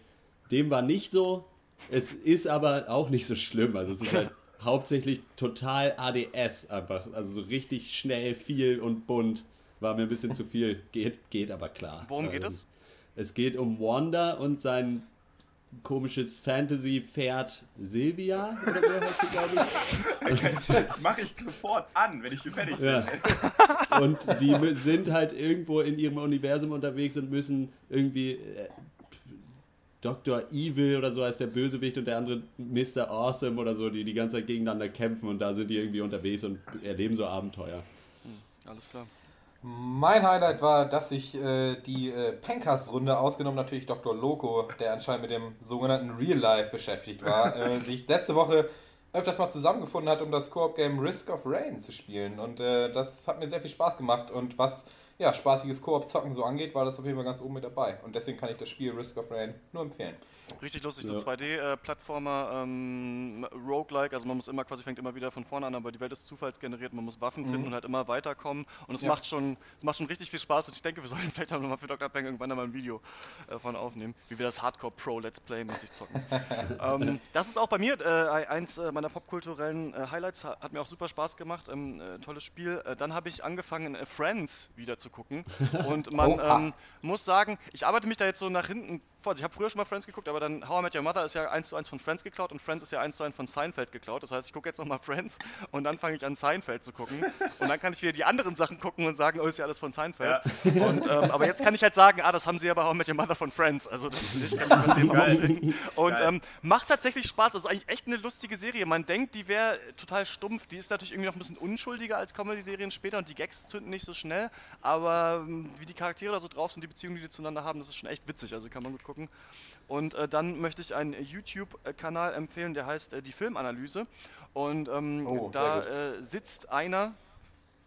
Dem war nicht so. Es ist aber auch nicht so schlimm. Also es ist halt hauptsächlich total ADS einfach. Also so richtig schnell, viel und bunt. War mir ein bisschen zu viel. (laughs) Geht, geht aber klar. Worum geht Ähm, es? Es geht um Wanda und sein komisches Fantasy-Pferd Silvia oder so heißt sie, glaube ich. (laughs) Das mache ich sofort an, wenn ich hier fertig bin. Ja. Und die sind halt irgendwo in ihrem Universum unterwegs und müssen irgendwie äh, Dr. Evil oder so heißt der Bösewicht und der andere Mr. Awesome oder so, die die ganze Zeit gegeneinander kämpfen und da sind die irgendwie unterwegs und erleben so Abenteuer. Alles klar. Mein Highlight war, dass sich äh, die äh, Pencast-Runde, ausgenommen natürlich Dr. Loco, der anscheinend mit dem sogenannten Real Life beschäftigt war, (laughs) äh, sich letzte Woche öfters mal zusammengefunden hat, um das Koop-Game Risk of Rain zu spielen. Und äh, das hat mir sehr viel Spaß gemacht. Und was ja, spaßiges Koop-Zocken so angeht, war das auf jeden Fall ganz oben mit dabei. Und deswegen kann ich das Spiel Risk of Rain nur empfehlen. Richtig lustig, Ja. so 2D-Plattformer, ähm, Roguelike, also man muss immer quasi, fängt immer wieder von vorne an, aber die Welt ist zufallsgeneriert, man muss Waffen finden und halt immer weiterkommen und es Ja. macht schon, es macht schon richtig viel Spaß und ich denke, wir sollen vielleicht auch nochmal für Dr. Peng irgendwann einmal ein Video äh, von aufnehmen, wie wir das Hardcore Pro Let's Play mäßig zocken. (laughs) ähm, das ist auch bei mir äh, eins äh, meiner popkulturellen äh, Highlights, hat, mir auch super Spaß gemacht, ähm, äh, tolles Spiel. Äh, dann habe ich angefangen, äh, Friends wieder zu gucken (laughs) und man Oha. ähm, muss sagen, ich arbeite mich da jetzt so nach hinten vor. Also ich habe früher schon mal Friends geguckt, aber dann How I Met Your Mother ist ja eins zu eins von Friends geklaut und Friends ist ja eins zu eins von Seinfeld geklaut. Das heißt, ich gucke jetzt nochmal Friends und dann fange ich an Seinfeld zu gucken und dann kann ich wieder die anderen Sachen gucken und sagen, oh, ist ja alles von Seinfeld. Und, ähm, aber jetzt kann ich halt sagen, ah, das haben sie aber How I Met Your Mother von Friends. Also das ist nicht, kann ich (laughs) passieren aufregen. Und Geil. ähm, macht tatsächlich Spaß. Das ist eigentlich echt eine lustige Serie. Man denkt, die wäre total stumpf. Die ist natürlich irgendwie noch ein bisschen unschuldiger als Comedy-Serien später und die Gags zünden nicht so schnell. Aber ähm, wie die Charaktere da so drauf sind, die Beziehungen, die die zueinander haben, das ist schon echt witzig. Also kann man gut gucken. Und äh, dann möchte ich einen YouTube-Kanal empfehlen, der heißt äh, Die Filmanalyse. Und ähm, Oh, da äh, sitzt einer,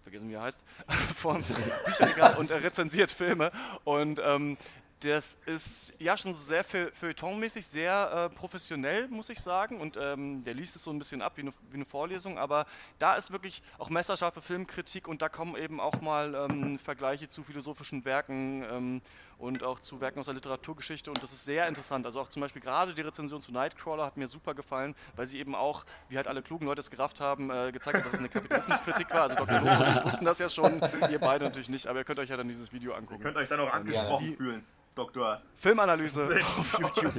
vergessen wie er heißt, (laughs) vorm Bücherregal und er rezensiert Filme. Und ähm, Das ist ja schon sehr feu- feuilletonmäßig, sehr äh, professionell, muss ich sagen. Und ähm, der liest es so ein bisschen ab wie eine, wie eine Vorlesung. Aber da ist wirklich auch messerscharfe Filmkritik und da kommen eben auch mal ähm, Vergleiche zu philosophischen Werken ähm, und auch zu Werken aus der Literaturgeschichte. Und das ist sehr interessant. Also auch zum Beispiel gerade die Rezension zu Nightcrawler hat mir super gefallen, weil sie eben auch, wie halt alle klugen Leute es gerafft haben, äh, gezeigt hat, dass es eine Kapitalismuskritik war. Also Dr. Lobo und ich wussten das ja schon, ihr beide natürlich nicht, aber ihr könnt euch ja dann dieses Video angucken. Könnt euch dann auch angesprochen Die- fühlen, Doktor. Filmanalyse (laughs) auf YouTube.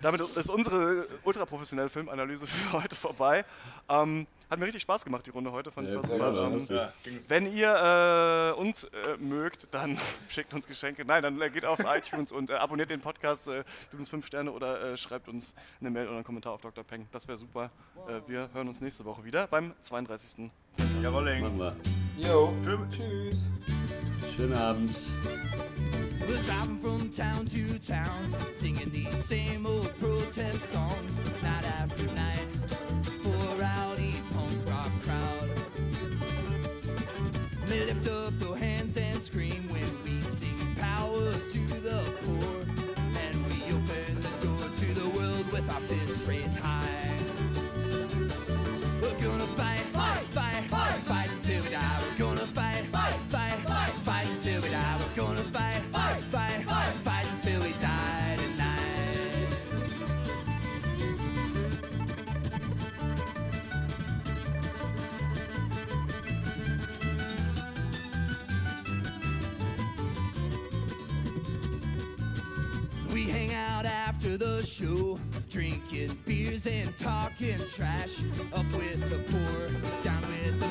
Damit ist unsere ultraprofessionelle Filmanalyse für heute vorbei. Ähm, hat mir richtig Spaß gemacht, die Runde heute. Fand ich Ja, war sehr super. Ähm, wenn ihr äh, uns äh, mögt, dann (laughs) schickt uns Geschenke. Nein, dann äh, geht auf (laughs) iTunes und äh, abonniert den Podcast, äh, gebt uns fünf Sterne oder äh, schreibt uns eine Mail oder einen Kommentar auf Dr. Peng. Das wäre super. Äh, wir hören uns nächste Woche wieder beim 32. Jawolling. Machen wir. Tschüss. Schönen Abend. We're driving from town to town, singing these same old protest songs, night after night, up their hands and scream We hang out after the show, drinking beers and talking trash. Up with the poor, down with the